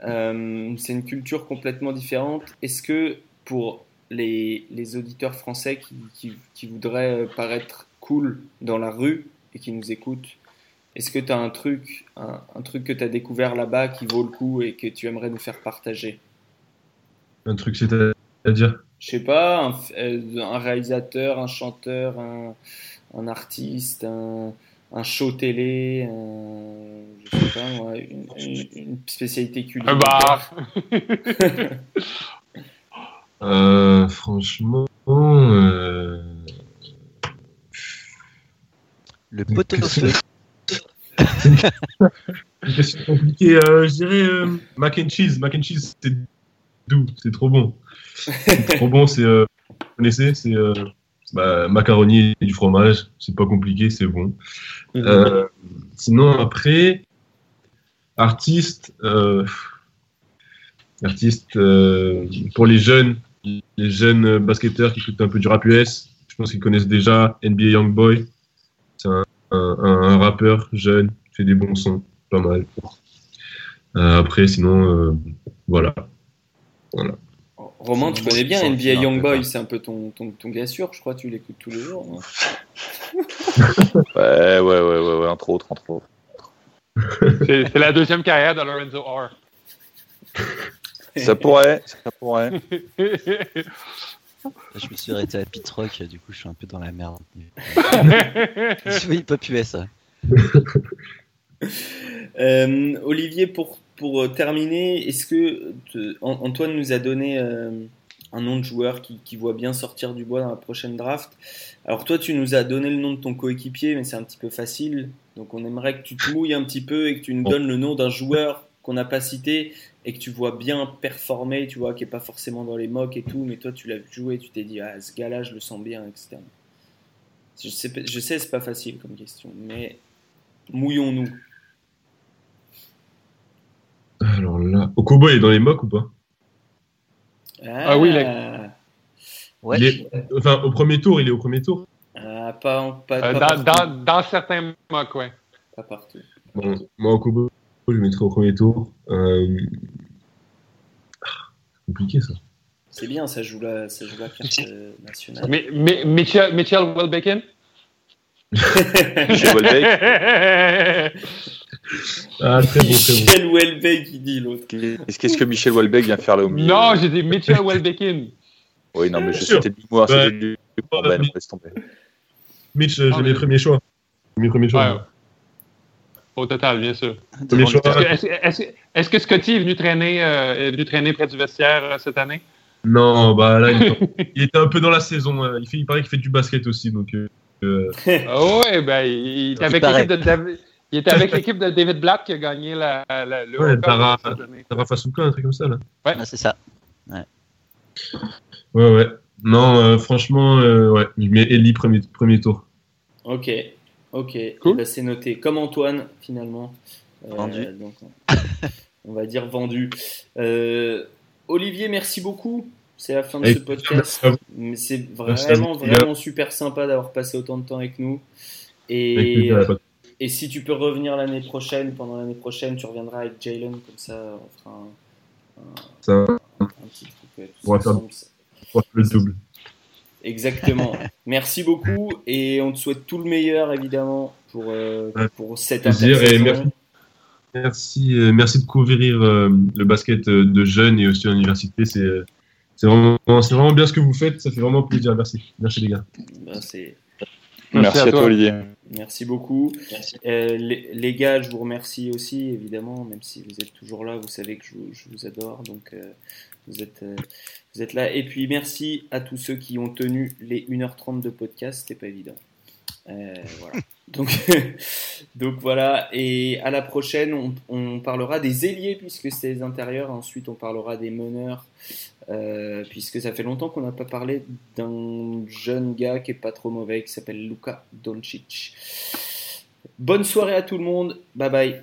euh, c'est une culture complètement différente. Est-ce que pour les, les auditeurs français qui, qui, qui voudraient paraître cool dans la rue et qui nous écoutent, est-ce que tu as un truc, un, un truc que tu as découvert là-bas qui vaut le coup et que tu aimerais nous faire partager? Un truc, c'est-à-dire? Je sais pas, un, euh, un réalisateur, un chanteur, un, un artiste, un, un show télé, un, je sais pas une, une- une spécialité culinaire. Un bar. *laughs* euh, Franchement, euh, Le poteau *laughs* de feu. une question compliquée. Euh, je dirais euh, mac and cheese. Mac and cheese, c'est doux, c'est trop bon. C'est *laughs* trop bon, c'est. euh, vous connaissez C'est euh, bah, macaroni et du fromage. C'est pas compliqué, c'est bon. Euh, sinon, après, artiste, artiste. Pour les jeunes, les jeunes basketteurs qui écoutent un peu du rap US, je pense qu'ils connaissent déjà NBA Youngboy. C'est un, un, un, rappeur jeune, fait des bons sons, pas mal. Après, sinon, voilà. Voilà. Romain, tu connais bien NBA Youngboy, c'est un peu ton, ton, ton, gars sûr, je crois, tu l'écoutes tous les jours. Hein. *laughs* ouais, ouais, ouais, ouais, ouais, entre autres, entre autres. c'est la deuxième carrière de Lorenzo R. Ça pourrait, ça pourrait. Je me suis arrêté à Pit Rock, du coup je suis un peu dans la merde. *laughs* oui, pas puer ça. Euh, Olivier, pour, pour terminer, est-ce que te, Antoine nous a donné euh, un nom de joueur qui, qui, voit bien sortir du bois dans la prochaine draft? Alors toi, tu nous as donné le nom de ton coéquipier, mais c'est un petit peu facile. Donc on aimerait que tu te mouilles un petit peu et que tu nous donnes le nom d'un joueur qu'on n'a pas cité et que tu vois bien performer, tu vois, qui est pas forcément dans les mocks et tout, mais toi tu l'as joué, tu t'es dit ah ce gars-là je le sens bien, etc. Je sais, je sais c'est pas facile comme question, mais mouillons-nous. Alors là, Okubo est dans les mocks ou pas? Ah, ah, oui, ouais. est... enfin au premier tour, il est au premier tour. Ah, pas, pas, euh, pas dans, dans, dans, certains mocks, ouais. Pas partout. Bon, moi Okubo, je le mettrai au premier tour. Euh... Compliqué ça. C'est bien, ça joue la, ça joue la carte euh, nationale. Mais, mais, Mitchell, Mitchell Welbecken? *laughs* Welbeck *laughs* Ah, très bon, très bon. Michel Welbeck, il dit l'autre. Qu'est-ce que Michel Welbeck vient faire là au milieu Non, j'ai dit Mitchell Welbecken. Oui, non, mais je c'était du moi, c'était du Ben, laisse tomber. Mitch, j'ai mes premiers choix. Mes premiers choix. Ouais. Au total, bien sûr. Est-ce est est est que Scotty est venu traîner, euh, est venu traîner près du vestiaire euh, cette année? Non, bah là, il, *laughs* était, il était un peu dans la saison. euh, Il, fait, il paraît qu'il fait du basket aussi, donc. euh, euh, Ah ouais, ben, il, était avec l'équipe de David. Il était avec *laughs* l'équipe de David Black qui a gagné la, la, le Ouais, Dara-. Rafa Souka, un truc comme ça, là. Ah, c'est ça. Ouais, ouais. Non, euh, franchement, euh, ouais. Je mets Ellie premier, premier tour. Ok, ok. Cool. Eh ben, c'est noté. Comme Antoine, finalement. Euh, Vendu. donc, on va dire vendu. Euh, Olivier, merci beaucoup. C'est la fin de Avec ce podcast. merci à vous. Mais c'est vraiment, vraiment super sympa d'avoir passé autant de temps avec nous. Et, et si tu peux revenir l'année prochaine, pendant l'année prochaine, tu reviendras avec Jalen, comme ça on fera un, Ça un petit truc On va faire- le double. Exactement. *laughs* Merci beaucoup et on te souhaite tout le meilleur évidemment pour, euh, pour cette intersaison. merci. Merci, euh, merci de couvrir euh, le basket euh, de jeunes et aussi en université. C'est c'est vraiment, vraiment bien ce que vous faites. Ça fait vraiment plaisir. Merci. Merci les gars. Ben, Merci, à toi, Olivier. Merci beaucoup. Euh, les, les gars, je vous remercie aussi, évidemment, même si vous êtes toujours là, vous savez que je, vous- je vous adore, donc euh, vous, êtes, euh, vous êtes là. Et puis merci à tous ceux qui ont tenu les 1h30 de podcast, c'était pas évident. Euh, voilà. *laughs* Donc, *laughs* donc voilà, et à la prochaine, on, on parlera des ailiers puisque c'est les intérieurs. Ensuite, on parlera des meneurs euh, puisque ça fait longtemps qu'on n'a pas parlé d'un jeune gars qui est pas trop mauvais qui s'appelle Luka Doncic. Bonne soirée à tout le monde, bye bye.